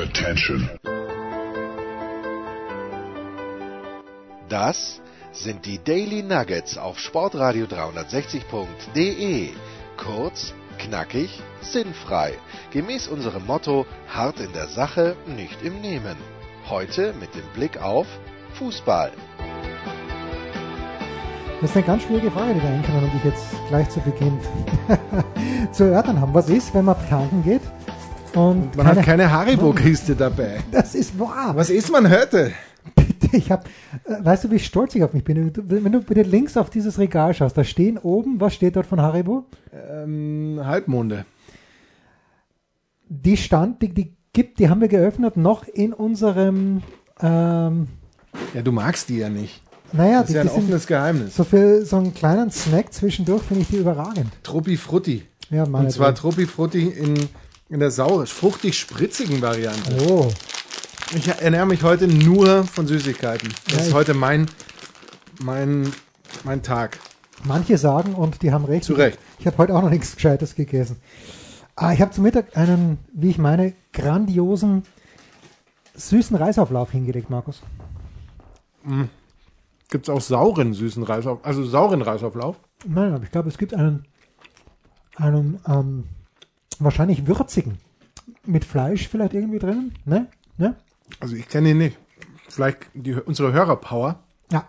Attention. Das sind die Daily Nuggets auf Sportradio 360.de. Kurz, knackig, sinnfrei. Gemäß unserem Motto: hart in der Sache, nicht im Nehmen. Heute mit dem Blick auf Fußball. Das ist eine ganz schwierige Frage, die der Enkermann und ich jetzt gleich zu Beginn zu erörtern haben. Was ist, wenn man tanken geht und Man hat keine Haribo-Kiste dabei. Das ist wahr. Was isst man heute? Bitte, ich habe, weißt du, wie stolz ich auf mich bin? Wenn du bitte links auf dieses Regal schaust, da stehen oben, was steht dort von Haribo? Ähm, Halbmonde. Die stand, die, die gibt, die haben wir geöffnet noch in unserem, ähm, Ja, du magst die ja nicht. naja, Das ist die, ja ein offenes Geheimnis. so für so einen kleinen Snack zwischendurch finde ich die überragend. Truppi Frutti. Ja, meine Und zwar. Truppi Frutti in, in der sauer, fruchtig-spritzigen Variante. Oh, Ich ernähre mich heute nur von Süßigkeiten. Das Ja, ist heute mein, mein, mein Tag. manche sagen, und die haben recht. Zu Recht. Ich habe heute auch noch nichts Gescheites gegessen. Ah, ich habe zum Mittag einen, wie ich meine, grandiosen süßen Reisauflauf hingelegt, Markus. Gibt es auch sauren, süßen Reisauflauf? Also sauren Reisauflauf? Nein, aber ich glaube, es gibt einen, einen ähm, wahrscheinlich würzigen. Mit Fleisch vielleicht irgendwie drinnen. Ne? Ne? Also ich kenne ihn nicht. Vielleicht die, unsere Hörerpower Ja.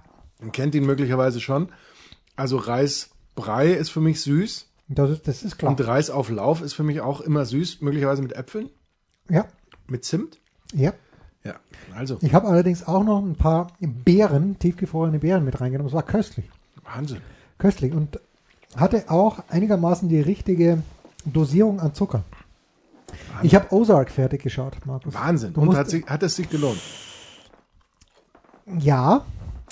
kennt ihn möglicherweise schon. Also Reisbrei ist für mich süß. Das ist, das ist klar. Und Reisauflauf ist für mich auch immer süß, möglicherweise mit Äpfeln, Ja. mit Zimt. Ja. Ja, also Ich habe allerdings auch noch ein paar Beeren, tiefgefrorene Beeren mit reingenommen. Es war köstlich. Wahnsinn. Köstlich. Und hatte auch einigermaßen die richtige Dosierung an Zucker. Ich habe Ozark fertig geschaut, Markus. Wahnsinn. Du Und hat, sich, hat es sich gelohnt? Ja,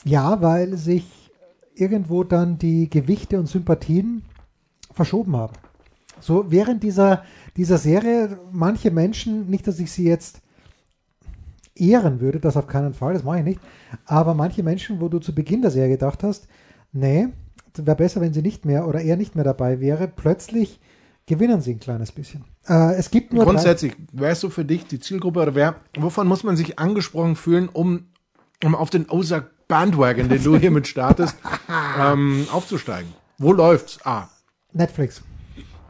ja, weil sich irgendwo dann die Gewichte und Sympathien verschoben haben. So während dieser, dieser Serie manche Menschen, nicht, dass ich sie jetzt ehren würde, das auf keinen Fall, das mache ich nicht, aber manche Menschen, wo du zu Beginn der Serie gedacht hast, nee, wäre besser, wenn sie nicht mehr oder er nicht mehr dabei wäre, plötzlich gewinnen sie ein kleines bisschen. Äh, es gibt nur Grundsätzlich, wärst du für dich die Zielgruppe oder wer, wovon muss man sich angesprochen fühlen, um, um auf den Ozark Bandwagon, den du hiermit startest, ähm, aufzusteigen? Wo läuft's? A. Netflix.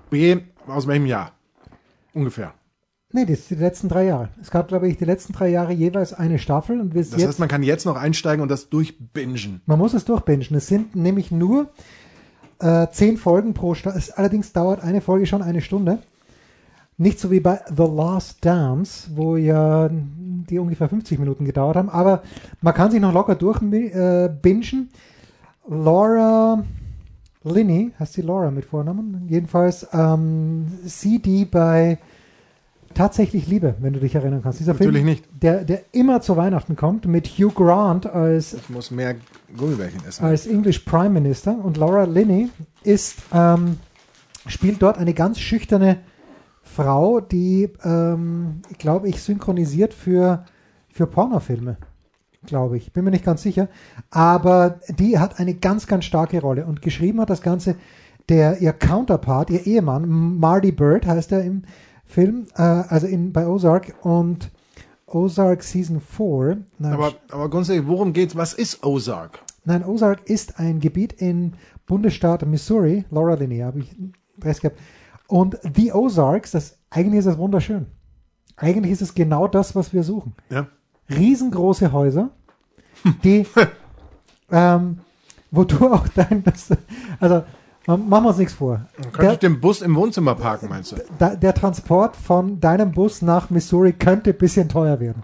B. Aus welchem Jahr? Ungefähr. Nee, das sind die letzten drei Jahre. Es gab, glaube ich, die letzten drei Jahre jeweils eine Staffel und wir Das jetzt, heißt, man kann jetzt noch einsteigen und das durchbingen. man muss es durchbingen. Es sind nämlich nur äh, zehn Folgen pro Staffel. Allerdings dauert eine Folge schon eine Stunde. Nicht so wie bei The Last Dance, wo ja die ungefähr 50 Minuten gedauert haben, aber man kann sich noch locker durchbingen. Äh. Laura Linney, heißt sie Laura mit Vornamen? Jedenfalls ähm, sie, die bei Tatsächlich Liebe, wenn du dich erinnern kannst. Dieser Natürlich Film, nicht. Der, der immer zu Weihnachten kommt, mit Hugh Grant als Ich muss mehr Gummibärchen essen. als English Prime Minister und Laura Linney ist, ähm, spielt dort eine ganz schüchterne Frau, die, ähm, glaube ich, synchronisiert für, für Pornofilme, glaube ich. Bin mir nicht ganz sicher. Aber die hat eine ganz, ganz starke Rolle und geschrieben hat das Ganze der, ihr Counterpart, ihr Ehemann, Marty Bird heißt er im Film, äh, also in, bei Ozark und Ozark Season 4. Nein, Aber, aber grundsätzlich, worum geht's? Was ist Ozark? Nein, Ozark ist ein Gebiet in Bundesstaat Missouri. Laura Linney habe ich Press gehabt. Und The Ozarks, das, eigentlich ist das wunderschön. Eigentlich ist es genau das, was wir suchen. Ja. Riesengroße Häuser, die, ähm, wo du auch dein, also machen wir uns nichts vor. Könnte Der, ich den Bus im Wohnzimmer parken, meinst du? da, der Transport von deinem Bus nach Missouri könnte ein bisschen teuer werden.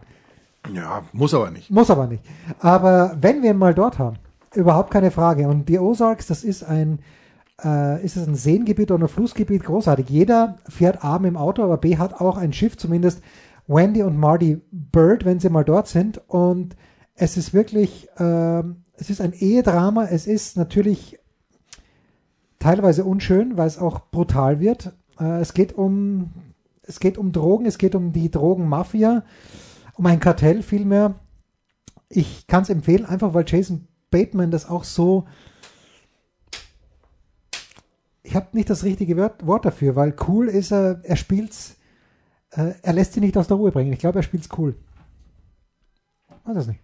Ja, muss aber nicht. Muss aber nicht. Aber wenn wir ihn mal dort haben, überhaupt keine Frage. Und die Ozarks, das ist ein, äh, ist es ein Seengebiet oder ein Flussgebiet, großartig. Jeder fährt A im Auto, aber B hat auch ein Schiff, zumindest Wendy und Marty Bird, wenn sie mal dort sind. Und es ist wirklich, ähm, es ist ein Ehedrama. Es ist natürlich teilweise unschön, weil es auch brutal wird. Äh, es geht um, es geht um Drogen, es geht um die Drogenmafia, um ein Kartell vielmehr. Ich kann es empfehlen, einfach weil Jason Bateman das auch so. Ich habe nicht das richtige Wort, dafür, weil cool ist er, er spielt's äh, er lässt sie nicht aus der Ruhe bringen. Ich glaube, er spielt's cool. Weiß es nicht.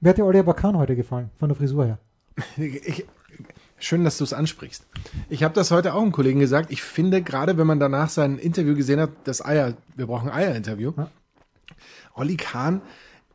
Mir hat dir Oliver Kahn heute gefallen, von der Frisur her. Ich, schön, dass du es ansprichst. Ich habe das heute auch einem Kollegen gesagt. Ich finde, gerade wenn man danach sein Interview gesehen hat, das Eier, wir brauchen Eier-Interview. Ja. Olli Kahn,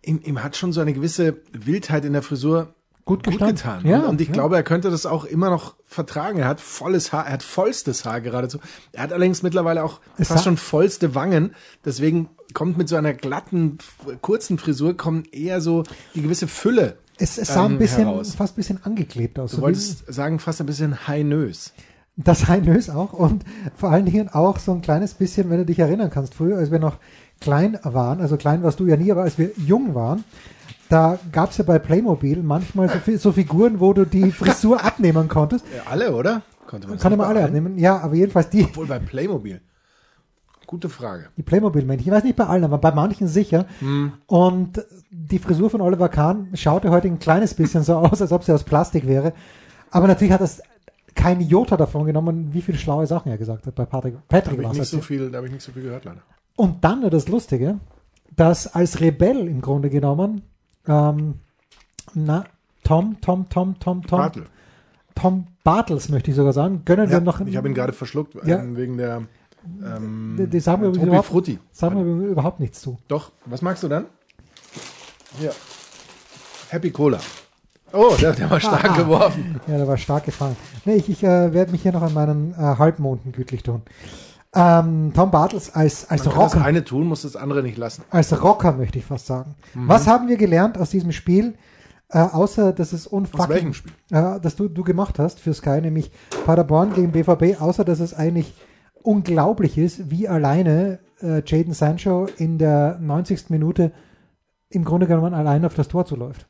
ihm, ihm hat schon so eine gewisse Wildheit in der Frisur Gut gut getan. Ja, und, ich ja. glaube, er könnte das auch immer noch vertragen. Er hat volles Haar, er hat vollstes Haar geradezu. Er hat allerdings mittlerweile auch Es fast schon vollste Wangen. Deswegen kommt mit so einer glatten, kurzen Frisur kommt eher so die gewisse Fülle. Es, es sah ähm, ein bisschen, heraus. fast ein bisschen angeklebt aus. Du So wolltest sagen, fast ein bisschen heinös. Das Heinös auch und vor allen Dingen auch so ein kleines bisschen, wenn du dich erinnern kannst, früher, als wir noch klein waren, also klein warst du ja nie, aber als wir jung waren, da gab es ja bei Playmobil manchmal so, so Figuren, wo du die Frisur abnehmen konntest. Ja, alle, oder? Konnte man Kann immer alle abnehmen. Ja, aber jedenfalls die, Obwohl bei Playmobil. Gute Frage. die Playmobil-Männchen. Ich weiß nicht bei allen, aber bei manchen sicher. Und die Frisur von Oliver Kahn schaute heute ein kleines bisschen so aus, als ob sie aus Plastik wäre. Aber natürlich hat das kein Jota davon genommen, wie viele schlaue Sachen er gesagt hat bei Patrick, Da Patrick habe ich nicht so viel, da habe ich nicht so viel gehört, leider. Und dann nur das Lustige, dass als Rebell im Grunde genommen, ähm, na, Tom, Tom, Tom, Tom, Tom, Bartel. Tom Bartels möchte ich sogar sagen, gönnen Ja, wir noch ich habe ihn gerade verschluckt Ja. ähm, wegen der ähm, Die- die sagen wir überhaupt- Frutti. sagen wir überhaupt nichts zu. Doch, was magst du dann? Hier. Happy Cola. Oh, der, der war stark Ah. geworfen. Ja, der war stark gefangen. Nee, ich, ich äh, werde mich hier noch an meinen äh, Halbmonden gütlich tun. Ähm, Tom Bartels als, als Man kann das Rocker, eine tun, muss das andere nicht lassen. als Rocker möchte ich fast sagen. Mhm. Was haben wir gelernt aus diesem Spiel? Äh, außer, dass es Aus unfucking, welchem Spiel? äh, das du, du gemacht hast für Sky, nämlich Paderborn gegen BVB, außer dass es eigentlich unglaublich ist, wie alleine äh, Jaden Sancho in der 90. Minute im Grunde genommen allein auf das Tor zuläuft.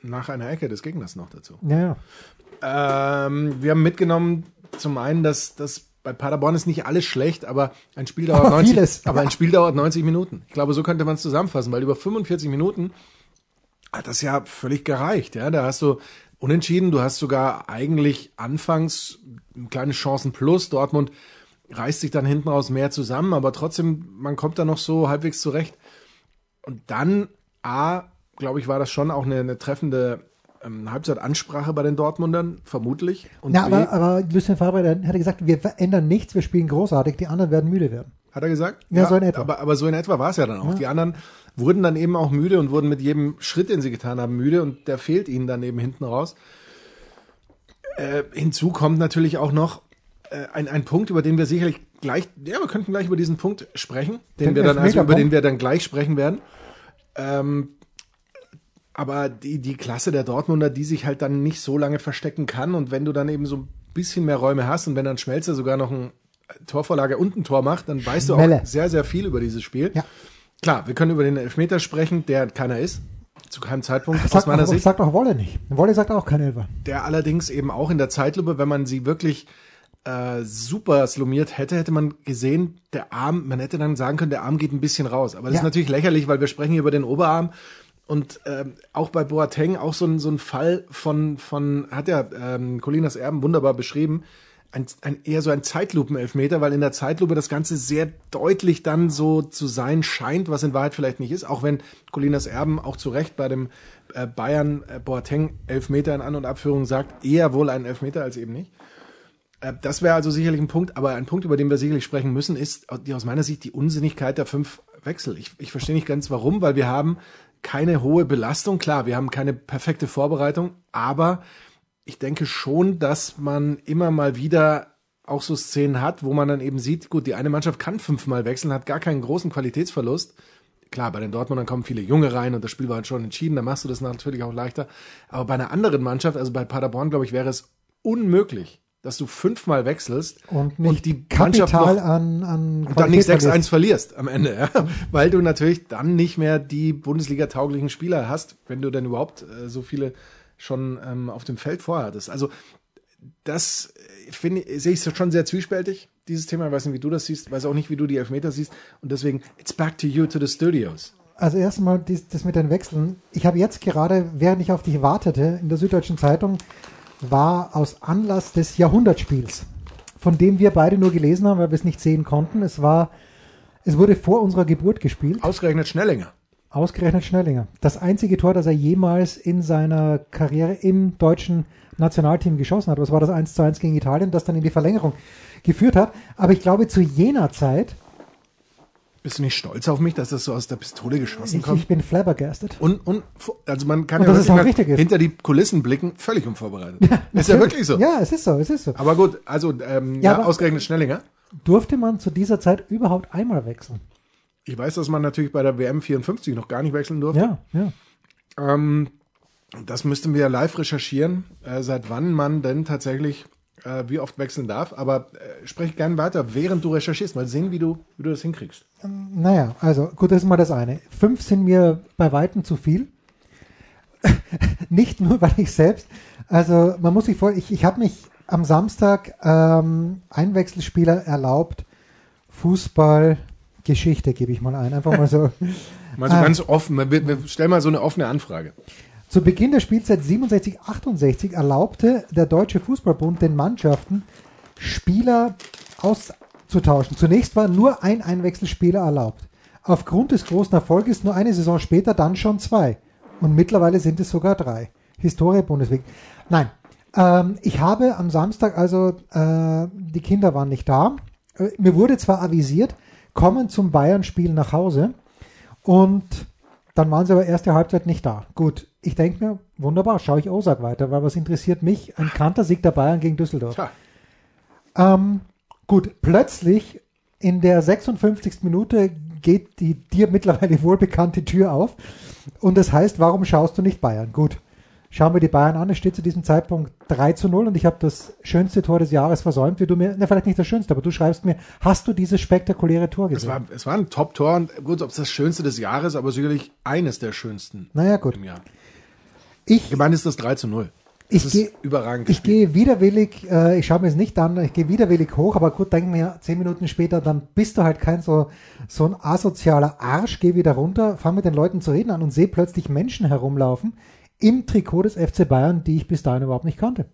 Nach einer Ecke des Gegners noch dazu. Ja, ja. Ähm, wir haben mitgenommen, zum einen, dass das bei Paderborn ist nicht alles schlecht, aber ein Spiel dauert Aber 90, vieles, aber ein Spiel dauert 90 Minuten. Ich glaube, so könnte man es zusammenfassen, weil über 45 Minuten hat das ja völlig gereicht. Ja, da hast du unentschieden, du hast sogar eigentlich anfangs kleine Chancen plus. Dortmund reißt sich dann hinten raus mehr zusammen, aber trotzdem, man kommt da noch so halbwegs zurecht. Und dann, A, glaube ich, war das schon auch eine, eine treffende ähm, Halbzeitansprache bei den Dortmundern, vermutlich. Und Na, B, aber, aber Lucien Favre hat gesagt, wir verändern nichts, wir spielen großartig, die anderen werden müde werden. hat er gesagt? Ja, so in etwa. Aber, aber so in etwa war es ja dann auch. Die anderen wurden dann eben auch müde und wurden mit jedem Schritt, den sie getan haben, müde und der fehlt ihnen dann eben hinten raus. Äh, hinzu kommt natürlich auch noch ein, ein Punkt, über den wir sicherlich gleich, ja, wir könnten gleich über diesen Punkt sprechen, den, Den wir dann, also über den wir dann gleich sprechen werden. Ähm, aber die, die Klasse der Dortmunder, die sich halt dann nicht so lange verstecken kann und wenn du dann eben so ein bisschen mehr Räume hast und wenn dann Schmelzer sogar noch ein Torvorlage und ein Tor macht, dann weißt du Schmelle. auch sehr, sehr viel über dieses Spiel. Ja. Klar, wir können über den Elfmeter sprechen, der keiner ist, zu keinem Zeitpunkt aus Sagt meiner auch, Sicht. sagt auch Wolle nicht. Wolle sagt auch kein Elfer. Der allerdings eben auch in der Zeitlupe, wenn man sie wirklich äh, super slumiert hätte, hätte man gesehen, der Arm, man hätte dann sagen können, der Arm geht ein bisschen raus. Aber das Ja. ist natürlich lächerlich, weil wir sprechen hier über den Oberarm. Und ähm, auch bei Boateng auch so ein, so ein Fall von, von hat ja ähm, Colinas Erben wunderbar beschrieben, ein, ein, eher so ein Zeitlupenelfmeter, weil in der Zeitlupe das Ganze sehr deutlich dann so zu sein scheint, was in Wahrheit vielleicht nicht ist, auch wenn Colinas Erben auch zu Recht bei dem äh, Bayern äh, Boateng Elfmeter in An- und Abführung sagt, eher wohl ein Elfmeter als eben nicht. Äh, Das wäre also sicherlich ein Punkt, aber ein Punkt, über den wir sicherlich sprechen müssen, ist die aus meiner Sicht die Unsinnigkeit der fünf Wechsel. Ich, ich verstehe nicht ganz warum, weil wir haben keine hohe Belastung. Klar, wir haben keine perfekte Vorbereitung, aber ich denke schon, dass man immer mal wieder auch so Szenen hat, wo man dann eben sieht, gut, die eine Mannschaft kann fünfmal wechseln, hat gar keinen großen Qualitätsverlust. Klar, bei den Dortmundern kommen viele Junge rein und das Spiel war halt schon entschieden, da machst du das natürlich auch leichter. Aber bei einer anderen Mannschaft, also bei Paderborn, glaube ich, wäre es unmöglich, dass du fünfmal wechselst Und nicht die Mannschaft noch- an, an und dann nicht Qualität 6-1 verliert. verlierst am Ende, ja? weil du natürlich dann nicht mehr die Bundesliga-tauglichen Spieler hast, wenn du denn überhaupt äh, so viele schon ähm, auf dem Feld vorher hattest. Also das äh, finde sehe ich schon sehr zwiespältig, dieses Thema. Ich weiß nicht, wie du das siehst, weiß auch nicht, wie du die Elfmeter siehst. Und deswegen, it's back to you, to the studios. Also erstmal das mit den Wechseln. Ich habe jetzt gerade, während ich auf dich wartete, in der Süddeutschen Zeitung, war aus Anlass des Jahrhundertspiels, von dem wir beide nur gelesen haben, weil wir es nicht sehen konnten. Es war Es wurde vor unserer Geburt gespielt. Ausgerechnet Schnellinger. Ausgerechnet Schnellinger. Das einzige Tor, das er jemals in seiner Karriere im deutschen Nationalteam geschossen hat. Was war das 1 zu 1 gegen Italien, das dann in die Verlängerung geführt hat. Aber ich glaube, zu jener Zeit, Bist du nicht stolz auf mich, dass das so aus der Pistole geschossen ich, kommt? ich bin flabbergasted. Und, und also man kann Und ja es wirklich auch ist. hinter die Kulissen blicken, völlig unvorbereitet. ist ja wirklich so. Ja, es ist so, es ist so. Aber gut, also ähm, Ja, ja, ausgerechnet Schnellinger. Durfte man zu dieser Zeit überhaupt einmal wechseln? Ich weiß, dass man natürlich bei der WM 54 noch gar nicht wechseln durfte. Ja, ja. Ähm, das müssten wir live recherchieren, äh, seit wann man denn tatsächlich äh, wie oft wechseln darf. Aber äh, sprech gern weiter, während du recherchierst. Mal sehen, wie du, wie du das hinkriegst. Naja, also gut, das ist mal das eine. Fünf sind mir bei Weitem zu viel. Nicht nur, weil ich selbst, also man muss sich vor, ich, ich habe mich am Samstag ähm, Einwechselspieler erlaubt, Fußball, Geschichte gebe ich mal ein, einfach mal so. Mal so Ah. ganz offen. Wir, wir stellen mal so eine offene Anfrage. Zu Beginn der Spielzeit 67-68 erlaubte der Deutsche Fußballbund den Mannschaften, Spieler auszutauschen. Zunächst war nur ein Einwechselspieler erlaubt. Aufgrund des großen Erfolges nur eine Saison später dann schon zwei. Und mittlerweile sind es sogar drei. Historie Bundesliga. Nein, ähm, ich habe am Samstag, also äh, die Kinder waren nicht da. Äh, Mir wurde zwar avisiert, kommen zum Bayern-Spiel nach Hause. Und dann waren sie aber erste Halbzeit nicht da. Gut, ich denke mir, wunderbar, schaue ich Osak weiter, weil was interessiert mich? Ein Kantersieg der Bayern gegen Düsseldorf. Ähm, gut, plötzlich in der 56. Minute geht die dir mittlerweile wohlbekannte Tür auf und das heißt, warum schaust du nicht Bayern? Gut, schauen wir die Bayern an, es steht zu diesem Zeitpunkt 3 zu 0 und ich habe das schönste Tor des Jahres versäumt, wie du mir, na vielleicht nicht das schönste, aber du schreibst mir, hast du dieses spektakuläre Tor es gesehen? war, es war ein Top-Tor. und Gut, ob es das schönste des Jahres, aber sicherlich eines der schönsten naja gut, im Jahr. ich, Gemeint ist das 3 zu 0. Ich Das geh- ist überragend Ich gehe widerwillig, äh, ich schaue mir es nicht an, ich gehe widerwillig hoch, aber gut, denk mir zehn Minuten später, dann bist du halt kein so, so ein asozialer Arsch, geh wieder runter, fang mit den Leuten zu reden an und sehe plötzlich Menschen herumlaufen im Trikot des FC Bayern, die ich bis dahin überhaupt nicht kannte.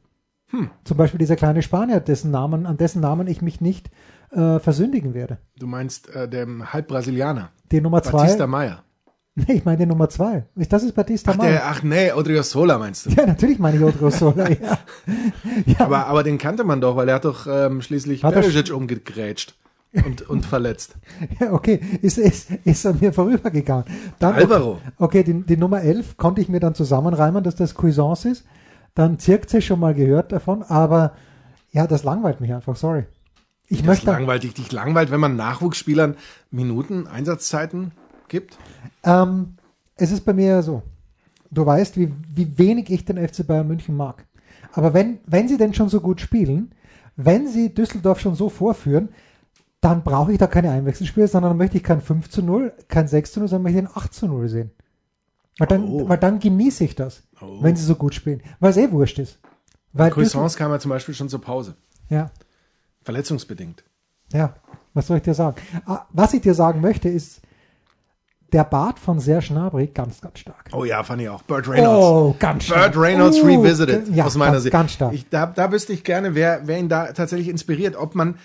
Hm. Zum Beispiel dieser kleine Spanier, dessen Namen, an dessen Namen ich mich nicht äh, versündigen werde. Du meinst äh, dem Halbbrasilianer. Die Nummer zwei. Batista Meyer. Nee, ich meine die Nummer zwei. Das ist Batista Ach, Meyer. der, ach nee, Odriozola meinst du. Ja, natürlich meine ich Odriozola, ja. ja. Aber, aber den kannte man doch, weil er hat doch ähm, schließlich Hat er Perisic umgegrätscht und, und verletzt. Ja, okay, ist, ist, ist an mir vorübergegangen. Dann, Alvaro. Okay, die, die Nummer 11 konnte ich mir dann zusammenreimen, dass das Cuisance ist. Dann Zirkze schon mal gehört davon, aber ja, das langweilt mich einfach, sorry. Ich Das möchte, langweilt dich, dich langweilt, wenn man Nachwuchsspielern Minuten, Einsatzzeiten gibt. ähm, es ist bei mir ja so. Du weißt, wie, wie wenig ich den FC Bayern München mag. Aber wenn, wenn sie denn schon so gut spielen, wenn sie Düsseldorf schon so vorführen, dann brauche ich da keine Einwechselspieler, sondern dann möchte ich kein 5 zu 0, kein 6 zu 0, sondern möchte ich ein 8 zu 0 sehen. Weil dann, Oh. weil dann genieße ich das, Oh. wenn sie so gut spielen. Weil es eh wurscht ist. Weil Croissants kam ja zum Beispiel schon zur Pause. Ja, Verletzungsbedingt. ja, was soll ich dir sagen? Ah, was ich dir sagen möchte, ist, der Bart von Serge Gnabry ganz, ganz stark. Oh ja, fand ich auch. Burt Reynolds. Oh, ganz stark. Burt Reynolds Oh, revisited, ja, aus meiner ganz, Sicht. Ganz stark. Ich, da, da wüsste ich gerne, wer, wer ihn da tatsächlich inspiriert. Ob man,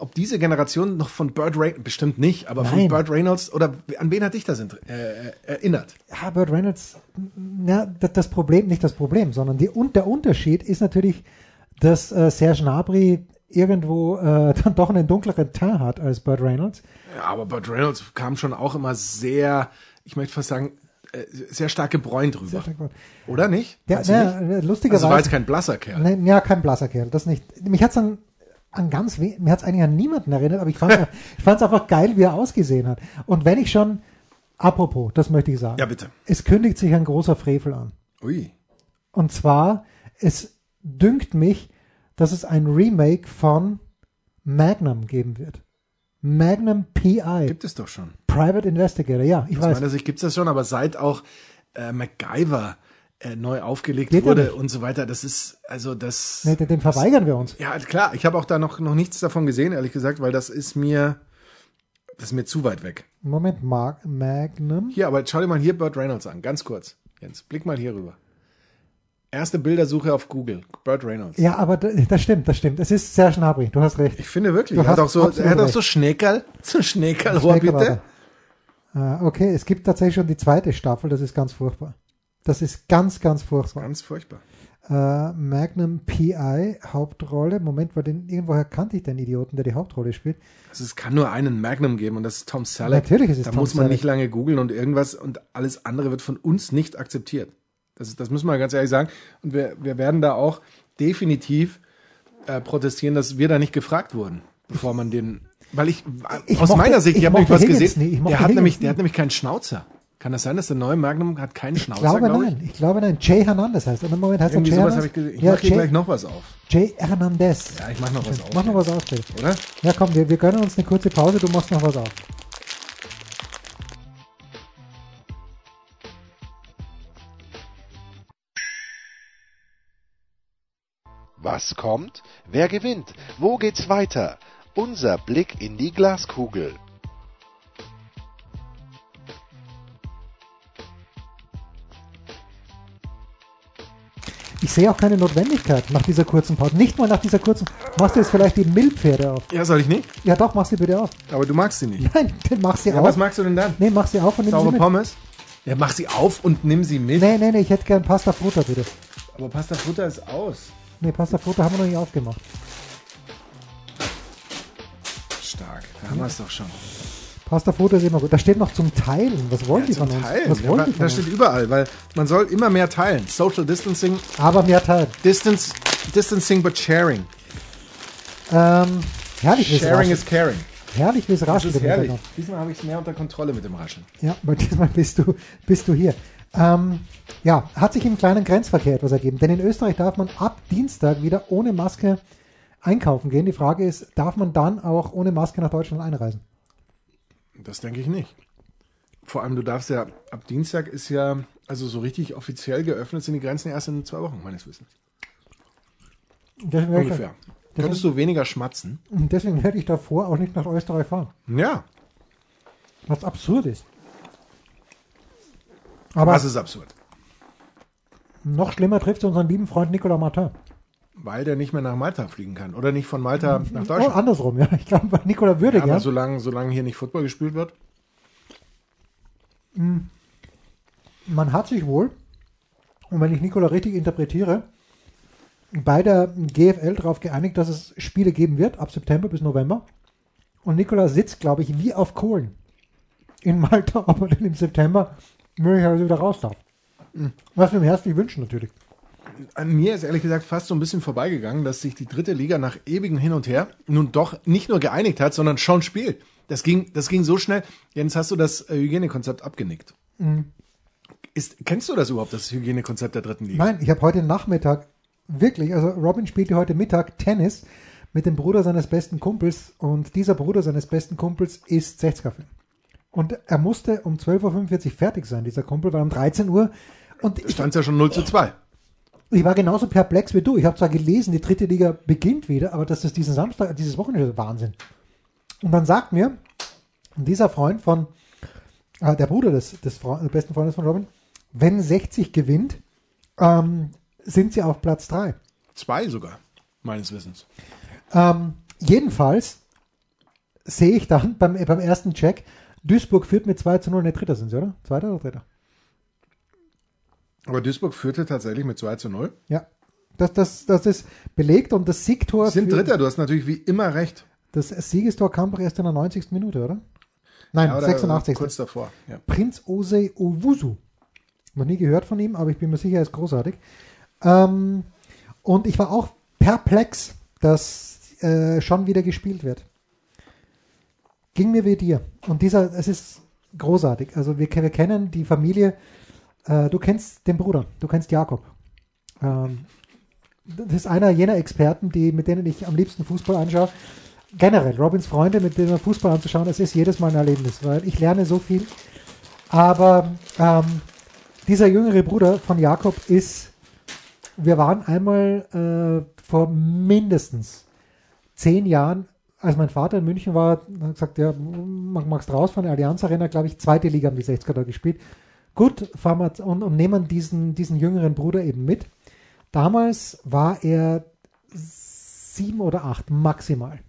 ob diese Generation noch von Burt Reynolds, bestimmt nicht, aber von Nein. Burt Reynolds, oder an wen hat dich das int- äh, erinnert? Ja, Burt Reynolds, ja, das, Problem, nicht das Problem, sondern die, und der Unterschied ist natürlich, dass äh, Serge Gnabry irgendwo äh, dann doch einen dunkleren Teint hat als Burt Reynolds. Ja, aber Burt Reynolds kam schon auch immer sehr, ich möchte fast sagen, äh, sehr stark gebräunt rüber. Oder nicht? Ja, ja, nicht? lustigerweise. Also war jetzt kein blasser Kerl. Ne, ja, kein blasser Kerl, das nicht. Mich hat's an, an ganz we mir hat's eigentlich an niemanden erinnert, aber ich fand ich fand's einfach geil, wie er ausgesehen hat. Und wenn ich schon, apropos, das möchte ich sagen. Ja, bitte. Es kündigt sich ein großer Frevel an. Ui. Und zwar, es dünkt mich, dass es ein Remake von Magnum geben wird. Magnum PI, Gibt es doch schon. Private Investigator, ja, ich Aus weiß. meiner Sicht gibt es das schon, aber seit auch äh, MacGyver äh, neu aufgelegt Geht wurde und so weiter, das ist, also das. Nee, den, den verweigern wir uns. Ja, klar, ich habe auch da noch, noch nichts davon gesehen, ehrlich gesagt, weil das ist mir, das ist mir zu weit weg. Moment, Mag Magnum. Hier, aber schau dir mal hier Burt Reynolds an, ganz kurz. Jens, blick mal hier rüber. Erste Bildersuche auf Google. Burt Reynolds. Ja, aber da- das stimmt, das stimmt. Es ist sehr Schnabri, du hast recht. Ich finde wirklich. Du Er hat auch so, er hat auch so Schnäckerl. So Schnäckerl, bitte. Äh, okay, es gibt tatsächlich schon die zweite Staffel, das ist ganz furchtbar. Das ist ganz, ganz furchtbar. Ganz furchtbar. Äh, Magnum PI, Hauptrolle. Moment, weil den, irgendwoher kannte ich den Idioten, der die Hauptrolle spielt. Also es kann nur einen Magnum geben und das ist Tom Selleck. Natürlich ist es da Tom muss man Selleck. nicht lange googeln und irgendwas und alles andere wird von uns nicht akzeptiert. Das, das müssen wir ganz ehrlich sagen. Und wir, wir werden da auch definitiv äh, protestieren, dass wir da nicht gefragt wurden, bevor man den. Weil ich, Ich aus mochte- meiner Sicht, ich, ich habe nämlich was Higgins gesehen. nie, der, hat nämlich, nie. der hat nämlich keinen Schnauzer. Kann das sein, dass der neue Magnum hat keinen Schnauzer, Ich glaube glaub nein. Ich glaube nein. Jay Hernandez heißt er. Im Moment heißt er Irgendwie Jay sowas Hernandez. ich. Ich ja, mache Jay, gleich noch was auf. Jay Hernandez. Ja, ich mache noch was auf. Mach noch was auf, bitte. Oder? Ja, komm, wir, wir gönnen uns eine kurze Pause. Du machst noch was auf. Was kommt? Wer gewinnt? Wo geht's weiter? Unser Blick in die Glaskugel. Ich sehe auch keine Notwendigkeit nach dieser kurzen Pause. Nicht mal nach dieser kurzen. Machst du jetzt vielleicht die Milpferde auf? Ja, soll ich nicht? Ja, doch, mach sie bitte auf. Aber du magst sie nicht. Nein, dann mach sie Ja, auf. was magst du denn dann? nee, mach sie auf und nimm sie Saure mit. Pommes? Ja, mach sie auf und nimm sie mit. Nee, nee, nee, ich hätte gern Pasta Frutta, bitte. Aber Pasta Futter ist aus. Nee, Pasta Frutta haben wir noch nicht aufgemacht. Stark. Da haben wir es doch schon. Pasta Frutta ist immer gut. Da steht noch zum Teilen. Was wollen die von uns? Teilen. Was Ja, wollen aber die von das uns? steht überall, weil man soll immer mehr teilen. Social Distancing, Aber mehr teilen. Distance, Distancing but sharing. Ähm, herrlich, wie Sharing is caring. Herrlich, wie es Das raschelt. ist im herrlich. Diesmal habe ich es mehr unter Kontrolle mit dem Rascheln. Ja, aber diesmal bist du, bist du hier. Ähm, ja, hat sich im kleinen Grenzverkehr etwas ergeben. Denn in Österreich darf man ab Dienstag wieder ohne Maske einkaufen gehen. Die Frage ist, darf man dann auch ohne Maske nach Deutschland einreisen? Das denke ich nicht. Vor allem, du darfst ja, ab Dienstag ist ja, also so richtig offiziell geöffnet sind die Grenzen erst in zwei Wochen, meines Wissens. Deswegen Ungefähr. Könntest du weniger schmatzen? und deswegen werde ich davor auch nicht nach Österreich fahren. Ja. Was absurd ist. Aber Das ist absurd. noch schlimmer trifft es unseren lieben Freund Nicolas Martin. Weil der nicht mehr nach Malta fliegen kann. Oder nicht von Malta nach Oh, Deutschland. andersrum, ja. Ich glaube, Nicolas würde Ja, aber solange, solange hier nicht Football gespielt wird. Man hat sich wohl, und wenn ich Nikola richtig interpretiere, bei der GFL darauf geeinigt, dass es Spiele geben wird, ab September bis November. Und Nikola sitzt, glaube ich, wie auf Kohlen in Malta, ob er denn im September möglicherweise wieder raus darf. Was wir ihm herzlich wünschen, natürlich. An mir ist ehrlich gesagt fast so ein bisschen vorbeigegangen, dass sich die dritte Liga nach ewigem Hin und Her nun doch nicht nur geeinigt hat, sondern schon spielt. Das ging, das ging so schnell. Jens, hast du das äh, Hygienekonzept abgenickt? Ist, kennst du das überhaupt, das Hygienekonzept der dritten Liga? Nein, ich habe heute Nachmittag wirklich, also Robin spielte heute Mittag Tennis mit dem Bruder seines besten Kumpels und dieser Bruder seines besten Kumpels isst 60er-Film. Und er musste um 12.45 Uhr fertig sein, dieser Kumpel, weil um 13 Uhr und ich, Stand ja schon 0 zu 2. ich war genauso perplex wie du. Ich habe zwar gelesen, die dritte Liga beginnt wieder, aber dass das diesen Samstag, dieses Wochenende Wahnsinn. Und dann sagt mir dieser Freund von, äh, der Bruder des, des Fre besten Freundes von Robin, wenn 60 gewinnt, ähm, sind sie auf Platz 3. Zwei sogar, meines Wissens. Ähm, jedenfalls sehe ich dann beim, beim ersten Check, Duisburg führt mit 2 zu 0, ne, Dritter sind sie, oder? Zweiter oder Dritter? Aber Duisburg führte tatsächlich mit 2 zu 0. Ja. Das, das, das ist belegt und das Siegtor. Sind für- Dritter, du hast natürlich wie immer recht. Das Siegestor kam doch erst in der 90. Minute, oder? Nein, Ja, oder 86. Kurz davor. Ja. Prinz Ose Owusu. Noch nie gehört von ihm, aber ich bin mir sicher, er ist großartig. Ähm, und ich war auch perplex, dass äh, schon wieder gespielt wird. Ging mir wie dir. Und dieser, es ist großartig. Also wir, wir kennen die Familie, äh, du kennst den Bruder, du kennst Jakob. Ähm, das ist einer jener Experten, die, mit denen ich am liebsten Fußball anschaue. Generell, Robins Freunde, mit denen Fußball anzuschauen, es ist jedes Mal ein Erlebnis, weil ich lerne so viel. Aber ähm, dieser jüngere Bruder von Jakob ist, wir waren einmal äh, vor mindestens zehn Jahren, als mein Vater in München war, hat gesagt, ja, raus von der Allianz Arena, glaube ich, zweite Liga haben die 60er da gespielt. Gut, fahren wir und, und nehmen diesen, diesen jüngeren Bruder eben mit. Damals war er sieben oder acht maximal.